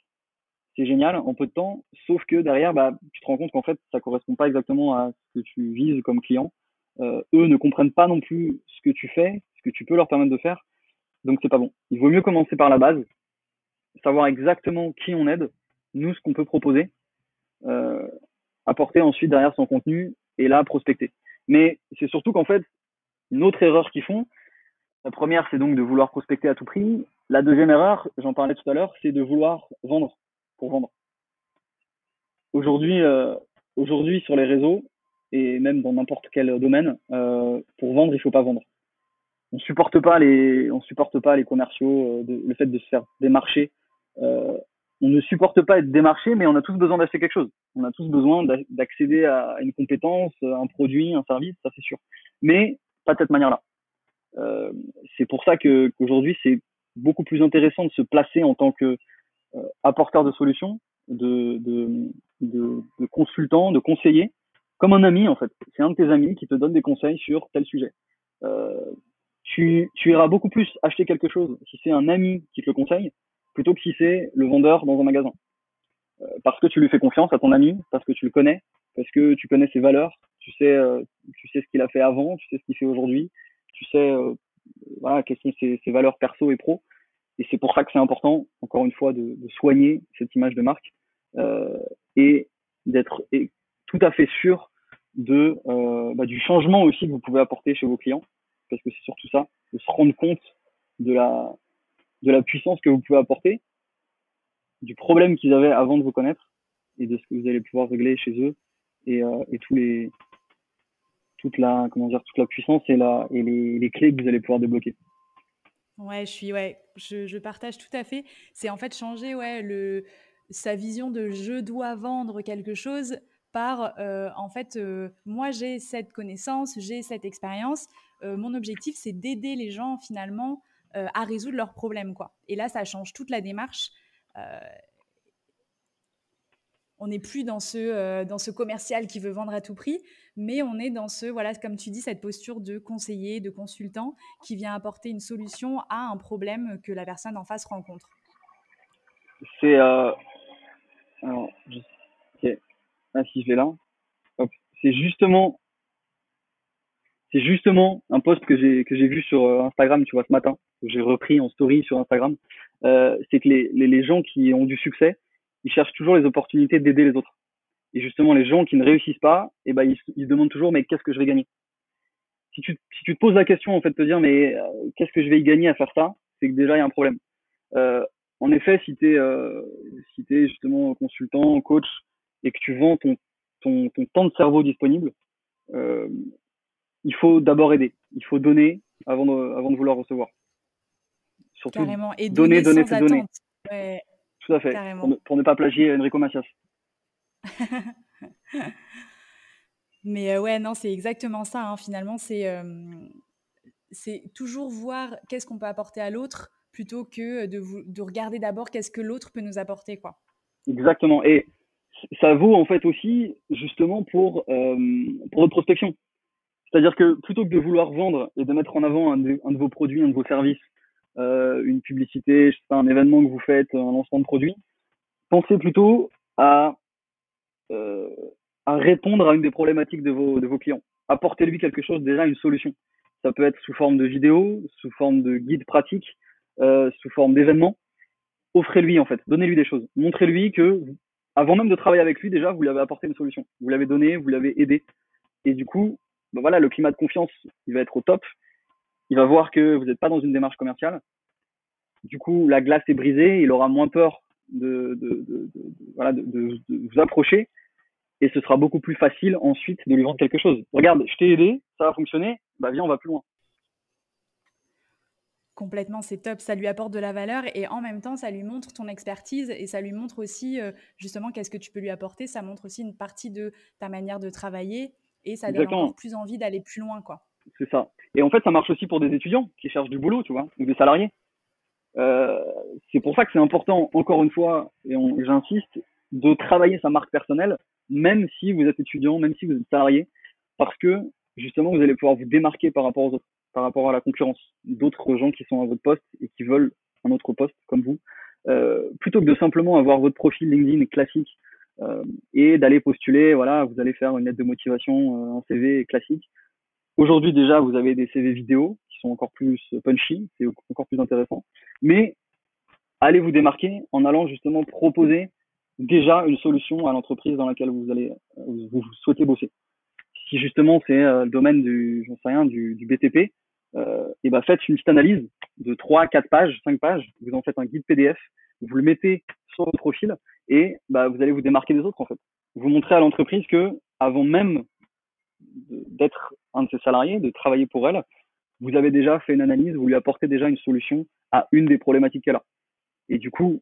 c'est génial en peu de temps, sauf que derrière, bah, tu te rends compte qu'en fait, ça correspond pas exactement à ce que tu vises comme client. Euh, eux ne comprennent pas non plus ce que tu fais, ce que tu peux leur permettre de faire, donc c'est pas bon. Il vaut mieux commencer par la base, savoir exactement qui on aide, nous ce qu'on peut proposer, euh, apporter ensuite derrière son contenu et là prospecter. Mais c'est surtout qu'en fait, une autre erreur qu'ils font, la première, c'est donc de vouloir prospecter à tout prix. La deuxième erreur, j'en parlais tout à l'heure, c'est de vouloir vendre pour vendre. Aujourd'hui, euh, aujourd'hui sur les réseaux et même dans n'importe quel domaine, euh, pour vendre, il faut pas vendre. On supporte pas les, on supporte pas les commerciaux, euh, le fait de se faire démarcher. On ne supporte pas être démarché, mais on a tous besoin d'acheter quelque chose. On a tous besoin d'accéder à une compétence, un produit, un service, ça c'est sûr. Mais pas de cette manière-là. Euh, c'est pour ça que qu'aujourd'hui c'est beaucoup plus intéressant de se placer en tant que euh, apporteur de solutions, de, de, de, de, consultant, de conseiller, comme un ami en fait. C'est un de tes amis qui te donne des conseils sur tel sujet. Euh, tu, tu iras beaucoup plus acheter quelque chose si c'est un ami qui te le conseille plutôt que si c'est le vendeur dans un magasin. Euh, parce que tu lui fais confiance à ton ami, parce que tu le connais, parce que tu connais ses valeurs, tu sais, euh, tu sais ce qu'il a fait avant, tu sais ce qu'il fait aujourd'hui, tu sais, euh, voilà, quelles sont ses, valeurs perso et pro. Et c'est pour ça que c'est important, encore une fois, de, soigner cette image de marque euh, et d'être tout à fait sûr de euh, bah, du changement aussi que vous pouvez apporter chez vos clients, parce que c'est surtout ça, de se rendre compte de la de la puissance que vous pouvez apporter, du problème qu'ils avaient avant de vous connaître et de ce que vous allez pouvoir régler chez eux et tous les toute la comment dire toute la puissance et la et les, les clés que vous allez pouvoir débloquer. Ouais, je suis ouais, je, je partage tout à fait. C'est en fait changer ouais le sa vision de je dois vendre quelque chose par euh, en fait euh, moi j'ai cette connaissance, j'ai cette expérience. Euh, mon objectif c'est d'aider les gens finalement à résoudre leurs problèmes quoi. Et là ça change toute la démarche. On n'est plus dans ce, euh, dans ce commercial qui veut vendre à tout prix, mais on est dans ce, voilà, comme tu dis, cette posture de conseiller, de consultant qui vient apporter une solution à un problème que la personne en face rencontre. C'est. Euh... Alors, je... ah, si je vais là. C'est justement. C'est justement un post que j'ai vu sur euh, Instagram, tu vois, ce matin, que j'ai repris en story sur Instagram. C'est que les, les, les gens qui ont du succès, ils cherchent toujours les opportunités d'aider les autres. Et justement, les gens qui ne réussissent pas, eh ben, ils, ils se demandent toujours, mais qu'est-ce que je vais gagner? Si tu, si tu te poses la question, en fait, de te dire, mais euh, qu'est-ce que je vais y gagner à faire ça? C'est que déjà, il y a un problème. Euh, en effet, si tu es, euh, si es justement consultant, coach, et que tu vends ton, ton, ton temps de cerveau disponible, il faut d'abord aider. Il faut donner avant de, avant de vouloir recevoir. Surtout Carrément. Et donner, donner, donner. Tout à fait. Pour ne, pour ne, pas plagier Enrico Macias. [laughs] Mais euh, ouais, non, c'est exactement ça. Hein. Finalement, c'est euh, c'est toujours voir qu'est-ce qu'on peut apporter à l'autre plutôt que de, vous, de regarder d'abord qu'est-ce que l'autre peut nous apporter. quoi. Exactement. Et ça vaut en fait aussi justement pour, euh, pour votre prospection. C'est-à-dire que plutôt que de vouloir vendre et de mettre en avant un de, un de vos produits, un de vos services, euh, une publicité, un événement que vous faites, un lancement de produit, pensez plutôt à, euh, répondre à une des problématiques de vos, clients. Apportez-lui quelque chose, déjà une solution. Ça peut être sous forme de vidéo, sous forme de guide pratique, euh, sous forme d'événement. offrez-lui en fait, donnez-lui des choses, montrez-lui que avant même de travailler avec lui déjà, vous lui avez apporté une solution, vous l'avez donné, vous l'avez aidé, et du coup, ben voilà, le climat de confiance, il va être au top. Il va voir que vous n'êtes pas dans une démarche commerciale. Du coup, la glace est brisée, il aura moins peur de, de, de, de voilà, de, vous approcher et ce sera beaucoup plus facile ensuite de lui vendre quelque chose. Regarde, je t'ai aidé, ça va fonctionner, bah viens, on va plus loin. Complètement, c'est top, ça lui apporte de la valeur et en même temps, ça lui montre ton expertise et ça lui montre aussi euh, justement qu'est-ce que tu peux lui apporter. Ça montre aussi une partie de ta manière de travailler et ça donne encore plus envie d'aller plus loin, quoi. C'est ça. Et en fait, ça marche aussi pour des étudiants qui cherchent du boulot, tu vois, ou des salariés. Euh, c'est pour ça que c'est important, encore une fois, et j'insiste, de travailler sa marque personnelle, même si vous êtes étudiant, même si vous êtes salarié, parce que justement, vous allez pouvoir vous démarquer par rapport aux autres, par rapport à la concurrence d'autres gens qui sont à votre poste et qui veulent un autre poste comme vous, euh, plutôt que de simplement avoir votre profil LinkedIn classique euh, et d'aller postuler. Voilà, vous allez faire une lettre de motivation, un CV classique. Aujourd'hui déjà, vous avez des CV vidéo qui sont encore plus punchy, c'est encore plus intéressant. Mais allez vous démarquer en allant justement proposer déjà une solution à l'entreprise dans laquelle vous allez vous, souhaitez bosser. Si justement c'est euh, le domaine du j'en sais rien du, BTP, euh, et ben faites une petite analyse de 3, 4 pages, 5 pages, vous en faites un guide PDF, vous le mettez sur votre profil et bah, vous allez vous démarquer des autres en fait. Vous montrez à l'entreprise que avant même d'être un de ses salariés, de travailler pour elle, vous avez déjà fait une analyse, vous lui apportez déjà une solution à une des problématiques qu'elle a. Et du coup,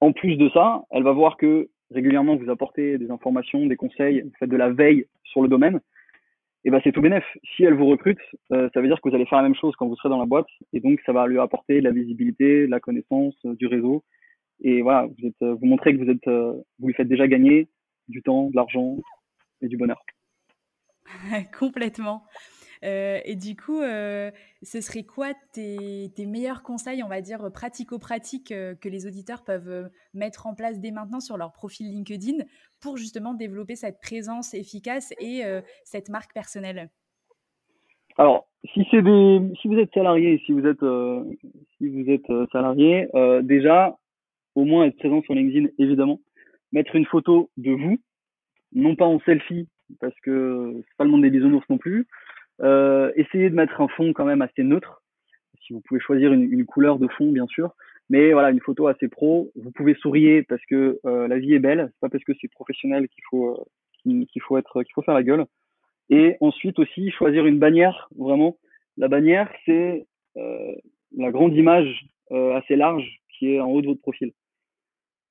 en plus de ça, elle va voir que régulièrement vous apportez des informations, des conseils, vous faites de la veille sur le domaine. Et ben c'est tout bénef. Si elle vous recrute, euh, ça veut dire que vous allez faire la même chose quand vous serez dans la boîte, et donc ça va lui apporter de la visibilité, de la connaissance, euh, du réseau, et voilà, vous, euh, montrez que vous, êtes, vous lui faites déjà gagner du temps, de l'argent et du bonheur. [laughs] Complètement. Euh, et du coup, ce serait quoi tes, meilleurs conseils, on va dire, pratico-pratiques que les auditeurs peuvent mettre en place dès maintenant sur leur profil LinkedIn pour justement développer cette présence efficace et cette marque personnelle? Alors, si, des, si vous êtes salarié, si vous êtes, si vous êtes salarié, déjà, au moins être présent sur LinkedIn, évidemment. Mettre une photo de vous, non pas en selfie, parce que c'est pas le monde des bisounours non plus. Euh, essayez de mettre un fond quand même assez neutre. Si vous pouvez choisir une, couleur de fond, bien sûr. Mais voilà, une photo assez pro. Vous pouvez sourire parce que euh, la vie est belle. C'est pas parce que c'est professionnel qu'il faut euh, qu'il faut être qu'il faut faire la gueule. Et ensuite aussi choisir une bannière. Vraiment, la bannière c'est la grande image assez large qui est en haut de votre profil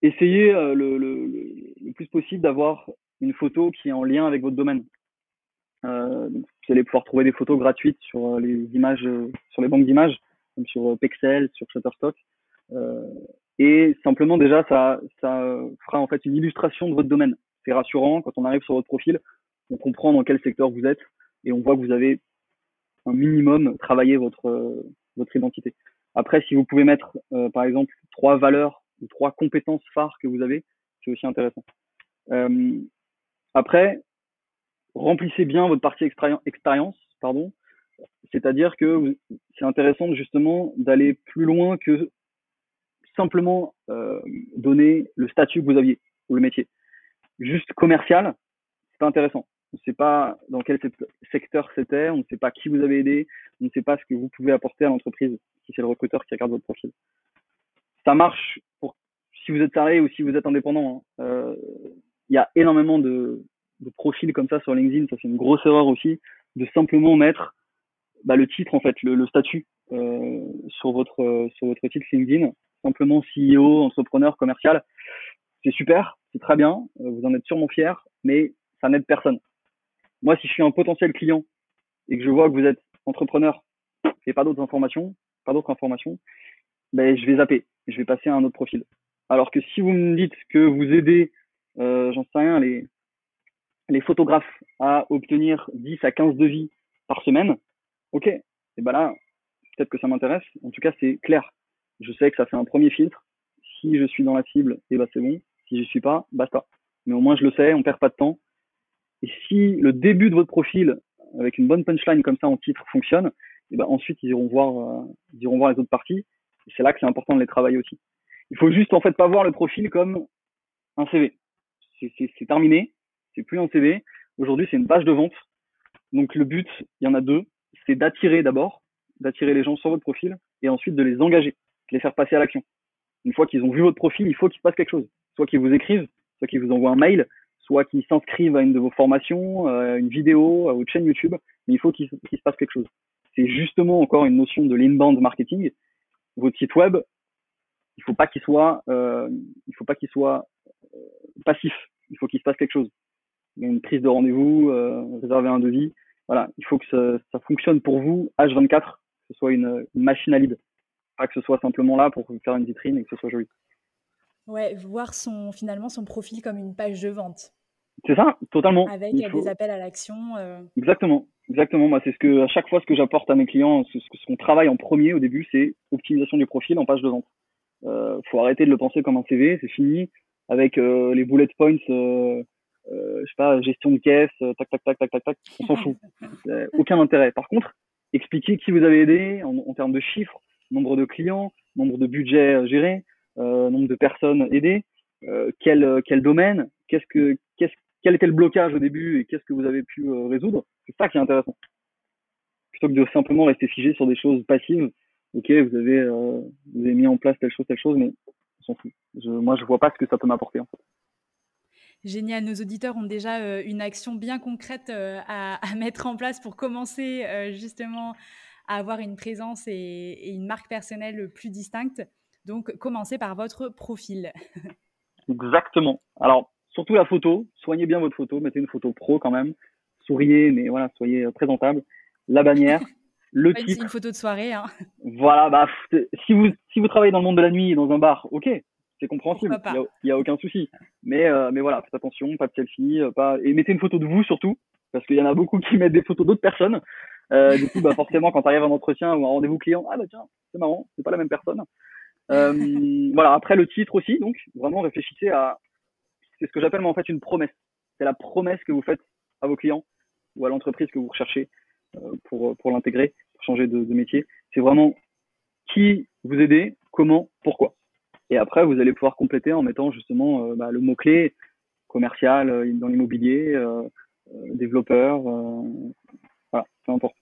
essayez le, plus possible d'avoir une photo qui est en lien avec votre domaine. Euh, vous allez pouvoir trouver des photos gratuites sur euh, les images, sur les banques d'images, comme sur Pexel, sur Shutterstock. Euh, et simplement déjà, ça, ça fera en fait une illustration de votre domaine. C'est rassurant quand on arrive sur votre profil, on comprend dans quel secteur vous êtes et on voit que vous avez un minimum travaillé votre votre identité. Après, si vous pouvez mettre par exemple trois valeurs trois compétences phares que vous avez, c'est aussi intéressant. Euh, après, remplissez bien votre partie expérience, pardon. C'est-à-dire que c'est intéressant justement d'aller plus loin que simplement euh, donner le statut que vous aviez ou le métier. Juste commercial, c'est pas intéressant. On ne sait pas dans quel secteur c'était, on ne sait pas qui vous avez aidé, on ne sait pas ce que vous pouvez apporter à l'entreprise si c'est le recruteur qui regarde votre profil ça marche pour si vous êtes salarié ou si vous êtes indépendant. Hein. Euh, il y a énormément de, profils comme ça sur LinkedIn. Ça c'est une grosse erreur aussi de simplement mettre bah, le titre en fait, le, statut euh, sur votre sur votre titre LinkedIn. Simplement CEO, entrepreneur, commercial. C'est super, c'est très bien. Euh, vous en êtes sûrement fier, mais ça n'aide personne. Moi, si je suis un potentiel client et que je vois que vous êtes entrepreneur et pas d'autres informations, pas d'autres informations, ben, je vais zapper je vais passer à un autre profil. Alors que si vous me dites que vous aidez, euh, j'en sais rien, les, les photographes à obtenir 10 à 15 devis par semaine, ok, et ben là, peut-être que ça m'intéresse. En tout cas, c'est clair. Je sais que ça fait un premier filtre. Si je suis dans la cible, et ben c'est bon. Si je suis pas, basta. Mais au moins je le sais, on perd pas de temps. Et si le début de votre profil, avec une bonne punchline comme ça en titre, fonctionne, et ben ensuite ils iront voir, euh, ils iront voir les autres parties c'est là que c'est important de les travailler aussi. Il faut juste en fait pas voir le profil comme un CV. C'est terminé, c'est plus un CV. Aujourd'hui, c'est une page de vente. Donc le but, il y en a deux, c'est d'attirer d'abord, d'attirer les gens sur votre profil et ensuite de les engager, de les faire passer à l'action. Une fois qu'ils ont vu votre profil, il faut qu'il se passe quelque chose. Soit qu'ils vous écrivent, soit qu'ils vous envoient un mail, soit qu'ils s'inscrivent à une de vos formations, à une vidéo, à votre chaîne YouTube, mais il faut qu'il se passe quelque chose. C'est justement encore une notion de l'inbound marketing. Votre site web, il faut euh, faut pas qu'il soit euh, passif. Il faut qu'il se passe quelque chose. Une prise de rendez-vous, euh, réserver un devis. Voilà, il faut que ça, ça, fonctionne pour vous H24, que ce soit une, une machine à lead, pas que ce soit simplement là pour faire une vitrine et que ce soit joli. Ouais, voir son, finalement son profil comme une page de vente. C'est ça, totalement. Avec des appels à l'action. Euh... Exactement, exactement. Moi, c'est ce que à chaque fois ce que j'apporte à mes clients, ce, ce qu'on travaille en premier au début, c'est optimisation du profil en page de vente. Euh, faut arrêter de le penser comme un CV, c'est fini. Avec euh, les bullet points, euh, euh, je sais pas, gestion de caisse, tac, tac, tac, tac, tac, tac, on s'en fout. [laughs] aucun intérêt. Par contre, expliquer qui vous avez aidé en, en termes de chiffres, nombre de clients, nombre de budgets gérés, euh, nombre de personnes aidées, euh, quel, quel domaine, qu'est-ce que, qu'est-ce, quel était le blocage au début et qu'est-ce que vous avez pu euh, résoudre. C'est ça qui est intéressant. Plutôt que de simplement rester figé sur des choses passives. Ok, vous avez, euh, vous avez mis en place telle chose, telle chose, mais s'en fout. Je, moi, je vois pas ce que ça peut m'apporter en fait. Génial, nos auditeurs ont déjà euh, une action bien concrète euh, à, à, [laughs] mettre en place pour commencer euh, justement à avoir une présence et, et, une marque personnelle plus distincte. Donc, commencez par votre profil. [laughs] Exactement. Alors, surtout la photo, soignez bien votre photo, mettez une photo pro quand même, souriez, mais voilà, soyez présentable. La bannière, [laughs] le titre. Une photo de soirée. Hein. Voilà, bah, si vous, si vous travaillez dans le monde de la nuit et dans un bar, ok, c'est compréhensible, il n'y a, a, aucun souci. Mais, euh, mais voilà, faites attention, pas de selfie, pas... et mettez une photo de vous surtout, parce qu'il y en a beaucoup [laughs] qui mettent des photos d'autres personnes. Euh, du coup, bah, forcément, quand tu arrives à un entretien ou un rendez-vous client, ah bah tiens, c'est marrant, c'est pas la même personne. Euh, [laughs] voilà, après le titre aussi, donc vraiment réfléchissez à, c'est ce que j'appelle en fait une promesse. C'est la promesse que vous faites à vos clients ou à l'entreprise que vous recherchez euh, pour, pour l'intégrer, pour changer de, de métier. C'est vraiment qui vous aider, comment, pourquoi. Et après, vous allez pouvoir compléter en mettant justement euh, bah, le mot-clé commercial euh, dans l'immobilier, euh, développeur, voilà, peu importe.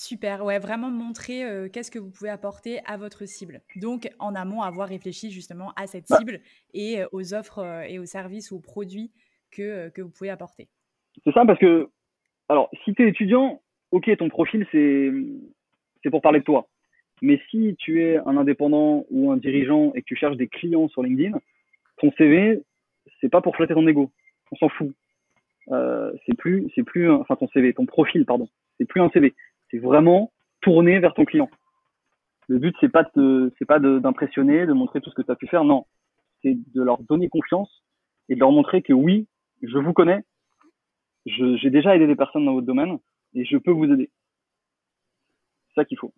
Super, ouais, vraiment montrer euh, qu'est-ce que vous pouvez apporter à votre cible. Donc, en amont, avoir réfléchi justement à cette cible bah. et euh, aux offres euh, et aux services ou aux produits que, que vous pouvez apporter. C'est ça, parce que, alors, si tu es étudiant, ok, ton profil, c'est pour parler de toi. Mais si tu es un indépendant ou un dirigeant et que tu cherches des clients sur LinkedIn, ton CV, c'est pas pour flatter ton ego. On s'en fout. Euh, c'est plus, c'est plus, enfin ton CV, ton profil, pardon. C'est plus un CV c'est vraiment tourner vers ton client. Le but, c'est pas de, c'est pas d'impressionner, de, de, montrer tout ce que tu as pu faire. Non, c'est de leur donner confiance et de leur montrer que oui, je vous connais, j'ai déjà aidé des personnes dans votre domaine et je peux vous aider. C'est ça qu'il faut.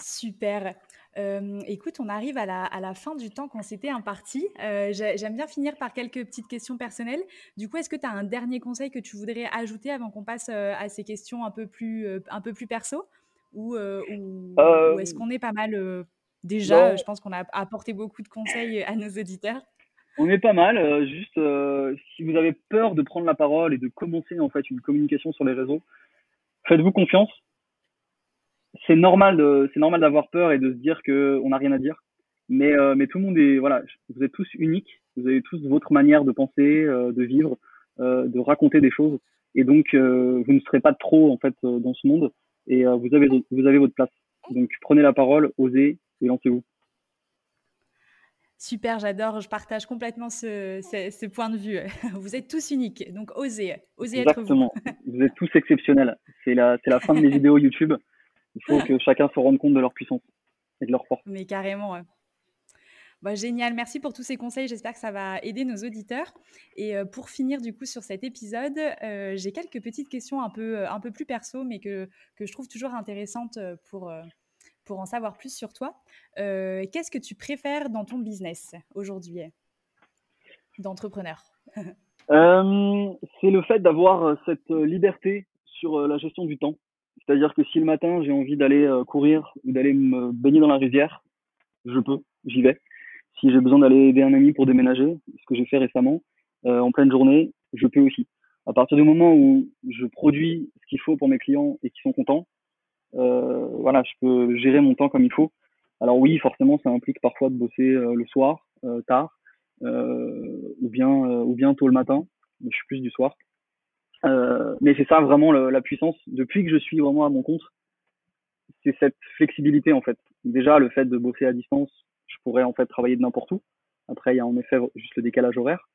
Super. Euh, écoute, on arrive à la, à la, fin du temps qu'on s'était imparti. Euh, J'aime bien finir par quelques petites questions personnelles. Du coup, est-ce que tu as un dernier conseil que tu voudrais ajouter avant qu'on passe euh, à ces questions un peu plus, un peu plus perso? Ou, euh, ou, ou est-ce qu'on est pas mal déjà? Je pense qu'on a apporté beaucoup de conseils à nos auditeurs. On est pas mal. juste, si vous avez peur de prendre la parole et de commencer en fait une communication sur les réseaux, faites-vous confiance c'est normal de, c'est normal d'avoir peur et de se dire que on n'a rien à dire. Mais, euh, mais tout le monde est, voilà, vous êtes tous uniques. Vous avez tous votre manière de penser, euh, de vivre, euh, de raconter des choses. Et donc, euh, vous ne serez pas trop, en fait, euh, dans ce monde. Et euh, vous avez, vous avez votre place. Donc, prenez la parole, osez et lancez-vous. Super, j'adore, je partage complètement ce, ce, ce, point de vue. [laughs] Vous êtes tous uniques, donc osez, osez Exactement. être vous. vous êtes tous exceptionnels. C'est la, fin de mes vidéos YouTube. Il faut que chacun se rende compte de leur puissance et de leur force. Mais carrément. Bah, génial, merci pour tous ces conseils. J'espère que ça va aider nos auditeurs. Et euh, pour finir du coup sur cet épisode, euh, j'ai quelques petites questions un peu, un peu plus perso, mais que, que je trouve toujours intéressantes pour, euh, pour en savoir plus sur toi. Euh, Qu'est-ce que tu préfères dans ton business aujourd'hui d'entrepreneur? [laughs] C'est le fait d'avoir cette liberté sur la gestion du temps C'est-à-dire que si le matin j'ai envie d'aller euh, courir ou d'aller me baigner dans la rivière, je peux, j'y vais. Si j'ai besoin d'aller aider un ami pour déménager, ce que j'ai fait récemment, euh, en pleine journée, je peux aussi. À partir du moment où je produis ce qu'il faut pour mes clients et qu'ils sont contents, euh, voilà, je peux gérer mon temps comme il faut. Alors oui, forcément, ça implique parfois de bosser euh, le soir, euh, tard, euh, ou bien ou bien tôt le matin. Je suis plus du soir. mais c'est ça vraiment la puissance. Depuis que je suis vraiment à mon compte, c'est cette flexibilité en fait. Déjà, le fait de bosser à distance, je pourrais en fait travailler de n'importe où. Après, il y a en effet juste le décalage horaire.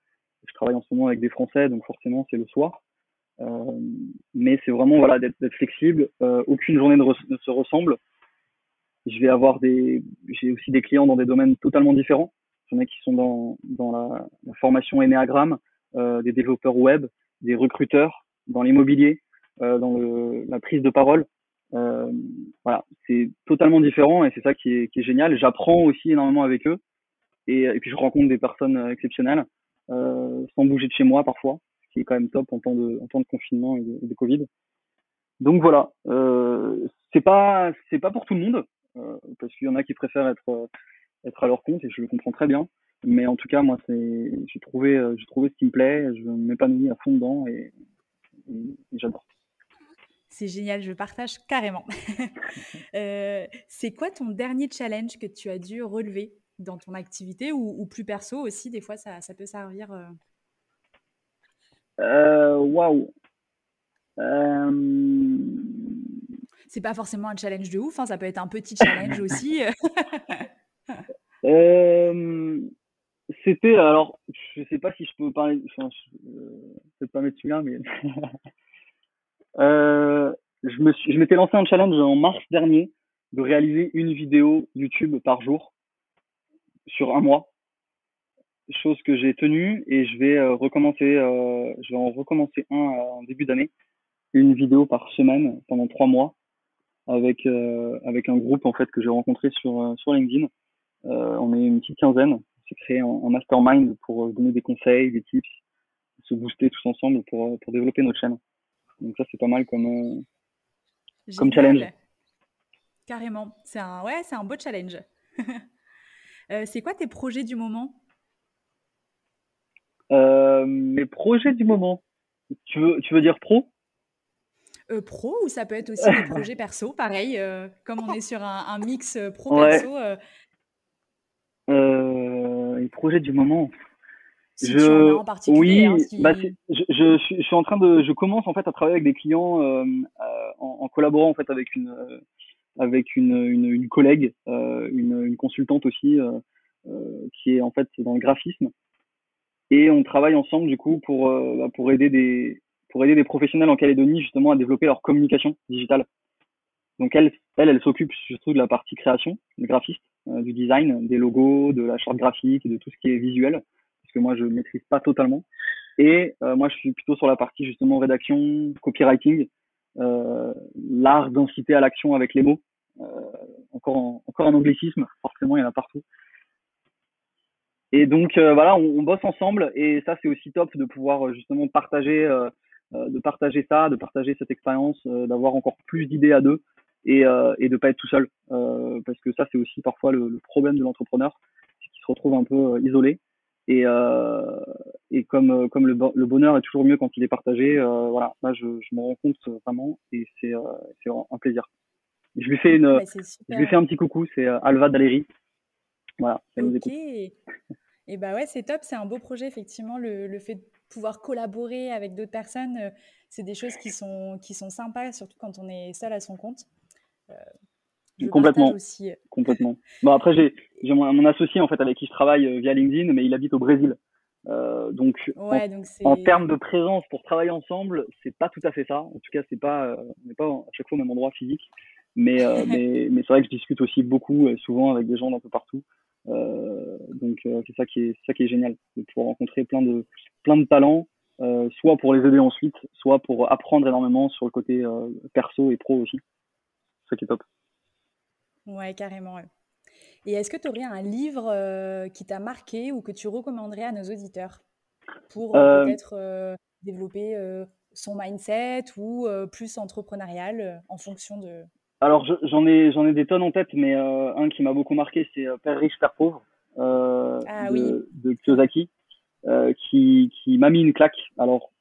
Je travaille en ce moment avec des Français, donc forcément, c'est le soir. Euh, mais c'est vraiment voilà d'être flexible. Euh, aucune journée ne, se ressemble. Je vais avoir des, j'ai aussi des clients dans des domaines totalement différents. J'en ai qui sont dans, dans la, formation Enneagram, euh, des développeurs web, des recruteurs, dans l'immobilier, dans la prise de parole. Voilà, c'est totalement différent et c'est ça qui est, qui est génial. J'apprends aussi énormément avec eux et, puis je rencontre des personnes exceptionnelles sans bouger de chez moi parfois, qui est quand même top en temps de, confinement et de, Covid. Donc voilà, euh, c'est pas c'est pas pour tout le monde euh, parce qu'il y en a qui préfèrent être être à leur compte et je le comprends très bien. Mais en tout cas, moi, c'est j'ai trouvé j'ai trouvé ce qui me plaît, je m'épanouis à fond dedans et, j'adore. C'est génial, je partage carrément. [laughs] euh, c'est quoi ton dernier challenge que tu as dû relever dans ton activité ou, ou plus perso aussi Des fois, ça, ça peut servir. Euh... Waouh! Euh... C'est pas forcément un challenge de ouf, hein, ça peut être un petit challenge [laughs] aussi. euh, C'était, alors, je sais pas si je peux parler, enfin, je euh, peux pas mettre celui-là, mais [laughs] Euh, je me suis, je m'étais lancé un challenge en mars dernier de réaliser une vidéo YouTube par jour sur un mois. Chose que j'ai tenue et je vais euh, recommencer, euh, je vais en recommencer un euh, en début d'année, une vidéo par semaine pendant trois mois avec avec un groupe en fait que j'ai rencontré sur sur LinkedIn. on est une petite quinzaine. C'est créé en, en mastermind pour donner des conseils, des tips, se booster tous ensemble pour pour développer notre chaîne. Donc ça, c'est pas mal comme, comme challenge. Carrément. C'est un, ouais, c'est un beau challenge. [laughs] euh, c'est quoi tes projets du moment? Euh, Mes projets du moment tu veux, tu veux dire pro? Euh, Pro ou ça peut être aussi des projets perso, pareil, euh, comme on est sur un, un mix pro-perso. Ouais. les projets du moment si je, en oui, hein, bah je, je, je, suis en train de, je commence en fait à travailler avec des clients en, en, collaborant en fait avec une, avec une, une, une collègue, une, une, consultante aussi qui est en fait dans le graphisme et on travaille ensemble du coup pour euh, bah, pour aider des pour aider des professionnels en Calédonie justement à développer leur communication digitale. Donc elle, elle, s'occupe surtout de la partie création, le graphiste, du design, des logos, de la charte graphique, de tout ce qui est visuel que moi je maîtrise pas totalement. Et euh, moi je suis plutôt sur la partie justement rédaction, copywriting, euh, l'art d'inciter à l'action avec les mots. Euh, encore en, encore un anglicisme, forcément il y en a partout. Et donc euh, voilà, on, on, bosse ensemble et ça c'est aussi top de pouvoir euh, justement partager, euh, de partager ça, de partager cette expérience, d'avoir encore plus d'idées à deux et, et de pas être tout seul, parce que ça c'est aussi parfois le, le problème de l'entrepreneur, c'est qu'il se retrouve un peu isolé et, euh, et comme, comme le, le, bonheur est toujours mieux quand il est partagé, euh, voilà, là je, je m'en rends compte vraiment et c'est euh, un plaisir. Je lui fais une, ouais, je lui fais un petit coucou, c'est Alva Daléry. Voilà, elle nous écoute. Et bah ouais, c'est top, c'est un beau projet effectivement, le, le, fait de pouvoir collaborer avec d'autres personnes, euh, c'est des choses qui sont, qui sont sympas, surtout quand on est seul à son compte. Je complètement. Aussi. Complètement. Bon, après, j'ai mon, mon, associé en fait avec qui je travaille euh, via LinkedIn, mais il habite au Brésil. Euh, donc, ouais, en, donc en, termes de présence pour travailler ensemble, c'est pas tout à fait ça. En tout cas, c'est pas, euh, on n'est pas à chaque fois au même endroit physique. Mais, euh, [laughs] mais, mais c'est vrai que je discute aussi beaucoup, euh, souvent avec des gens d'un peu partout. Donc, c'est ça qui est, ça qui est génial, de pouvoir rencontrer plein de, plein de talents, soit pour les aider ensuite, soit pour apprendre énormément sur le côté perso et pro aussi. C'est ça qui est top. Ouais, carrément. Ouais. Et est-ce que tu aurais un livre euh, qui t'a marqué ou que tu recommanderais à nos auditeurs pour euh, peut-être euh, développer son mindset ou plus entrepreneurial en fonction de. Alors j'en ai j'en ai des tonnes en tête, mais un qui m'a beaucoup marqué, c'est Père riche, Père pauvre ah de, de Kiyosaki, qui, qui m'a mis une claque. Alors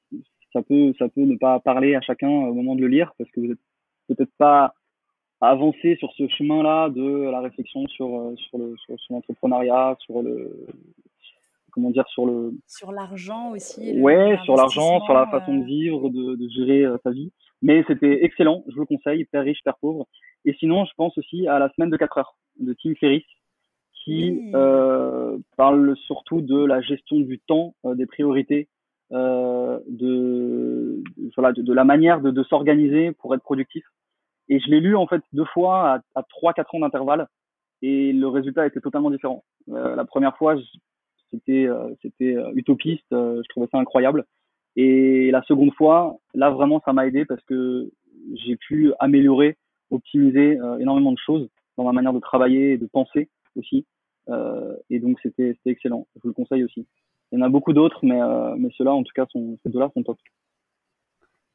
ça peut ça peut ne pas parler à chacun au moment de le lire parce que vous êtes peut-être pas avancé sur ce chemin-là de la réflexion sur sur le sur, sur l'entrepreneuriat, sur le comment dire sur le sur l'argent aussi ouais sur l'argent sur la façon de euh. vivre de, de gérer euh, sa vie mais c'était excellent je vous le conseille père riche père pauvre. Et sinon je pense aussi à la semaine de 4 heures de Tim Ferriss qui euh, parle surtout de la gestion du temps euh, des priorités euh, de, voilà, de, de, la manière de, de s'organiser pour être productif. Et je l'ai lu en fait deux fois à, à 3-4 ans d'intervalle et le résultat était totalement différent. La première fois c'était c'était utopiste, je trouvais ça incroyable. Et la seconde fois, là vraiment, ça m'a aidé parce que j'ai pu améliorer, optimiser énormément de choses dans ma manière de travailler et de penser aussi. Euh, et donc c'était excellent. Je vous le conseille aussi. Il y en a beaucoup d'autres, mais, euh, mais ceux-là, en tout cas, sont, ces deux-là sont top.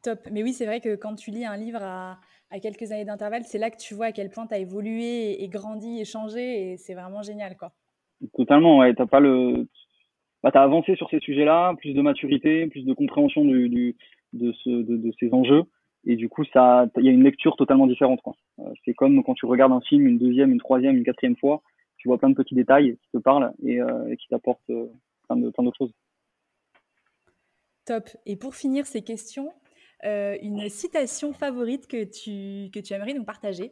Top. Mais oui, c'est vrai que quand tu lis un livre à, à quelques années d'intervalle, c'est là que tu vois à quel point tu as évolué et grandi et changé. Et c'est vraiment génial. quoi. Totalement, ouais. T'as pas le, bah, t'as avancé sur ces sujets-là, plus de maturité, plus de compréhension du, du de, ce, de, de, ces enjeux, et du coup, il y a une lecture totalement différente. Euh, c'est comme quand tu regardes un film une deuxième, une troisième, une quatrième fois, tu vois plein de petits détails qui te parlent et, euh, et qui t'apportent euh, plein de plein d'autres choses. Top. Et pour finir ces questions, euh, une citation favorite que tu que tu aimerais nous partager?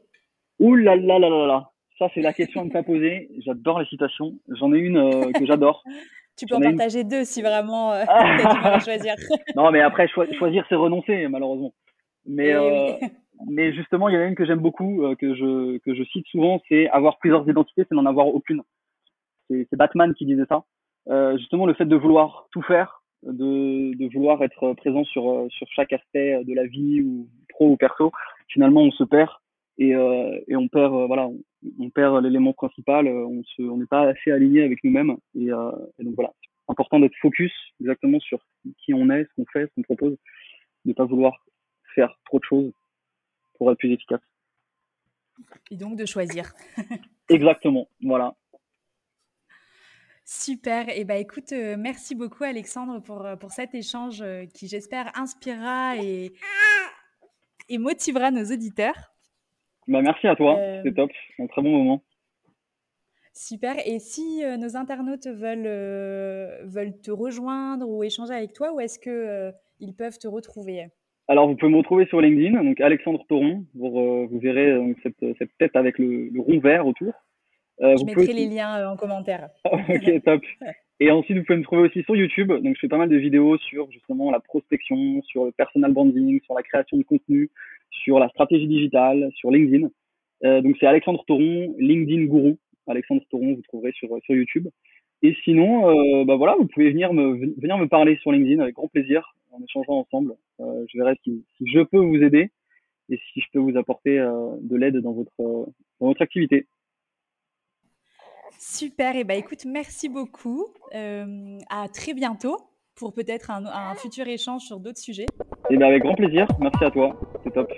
Ouh là là là là là ça, c'est la question à me pas poser. J'adore les citations. J'en ai une euh, que j'adore. [laughs] Tu peux en partager deux si vraiment euh, tu veux choisir. [laughs] non, mais après, choisir, c'est renoncer, malheureusement. Mais, euh, mais justement, il y en a une que j'aime beaucoup, que, je, que je cite souvent, c'est avoir plusieurs identités, c'est n'en avoir aucune. C'est Batman qui disait ça. justement, le fait de vouloir tout faire, de, de vouloir être présent sur, sur chaque aspect de la vie, ou pro ou perso, finalement, on se perd et, et on perd, voilà, on perd l'élément principal, euh, on se, on n'est pas assez aligné avec nous-mêmes. Et, euh, et, donc voilà, c'est important d'être focus exactement sur qui on est, ce qu'on fait, ce qu'on propose, de ne pas vouloir faire trop de choses pour être plus efficace. Et donc de choisir. [laughs] exactement, voilà. Super. Et eh ben, écoute, euh, merci beaucoup Alexandre pour, pour cet échange qui j'espère inspirera et, et motivera nos auditeurs. Bah, merci à toi, euh, c'est top, un très bon moment. Super. Et si euh, nos internautes veulent, euh, veulent te rejoindre ou échanger avec toi, où est-ce qu'ils ils peuvent te retrouver? Alors, vous pouvez me retrouver sur LinkedIn, donc Alexandre Toron. Vous, vous verrez donc, cette, cette, tête avec le, le, rond vert autour. Je mettrai les liens en commentaire. [laughs] ok, top. Et ensuite, vous pouvez me trouver aussi sur YouTube. Donc, je fais pas mal de vidéos sur justement la prospection, sur le personal branding, sur la création de contenu, sur la stratégie digitale, sur LinkedIn. Euh, donc c'est Alexandre Toron, LinkedIn Guru. Alexandre Toron, vous trouverez sur, sur YouTube. Et sinon, euh, bah voilà, vous pouvez venir me, venir me parler sur LinkedIn avec grand plaisir. En échangeant ensemble, euh, je verrai si, si, je peux vous aider et si je peux vous apporter euh, de l'aide dans votre, dans votre activité. Super, et bah écoute, merci beaucoup. Euh, à très bientôt pour peut-être un, un futur échange sur d'autres sujets. Et bien avec grand plaisir, merci à toi, c'est top.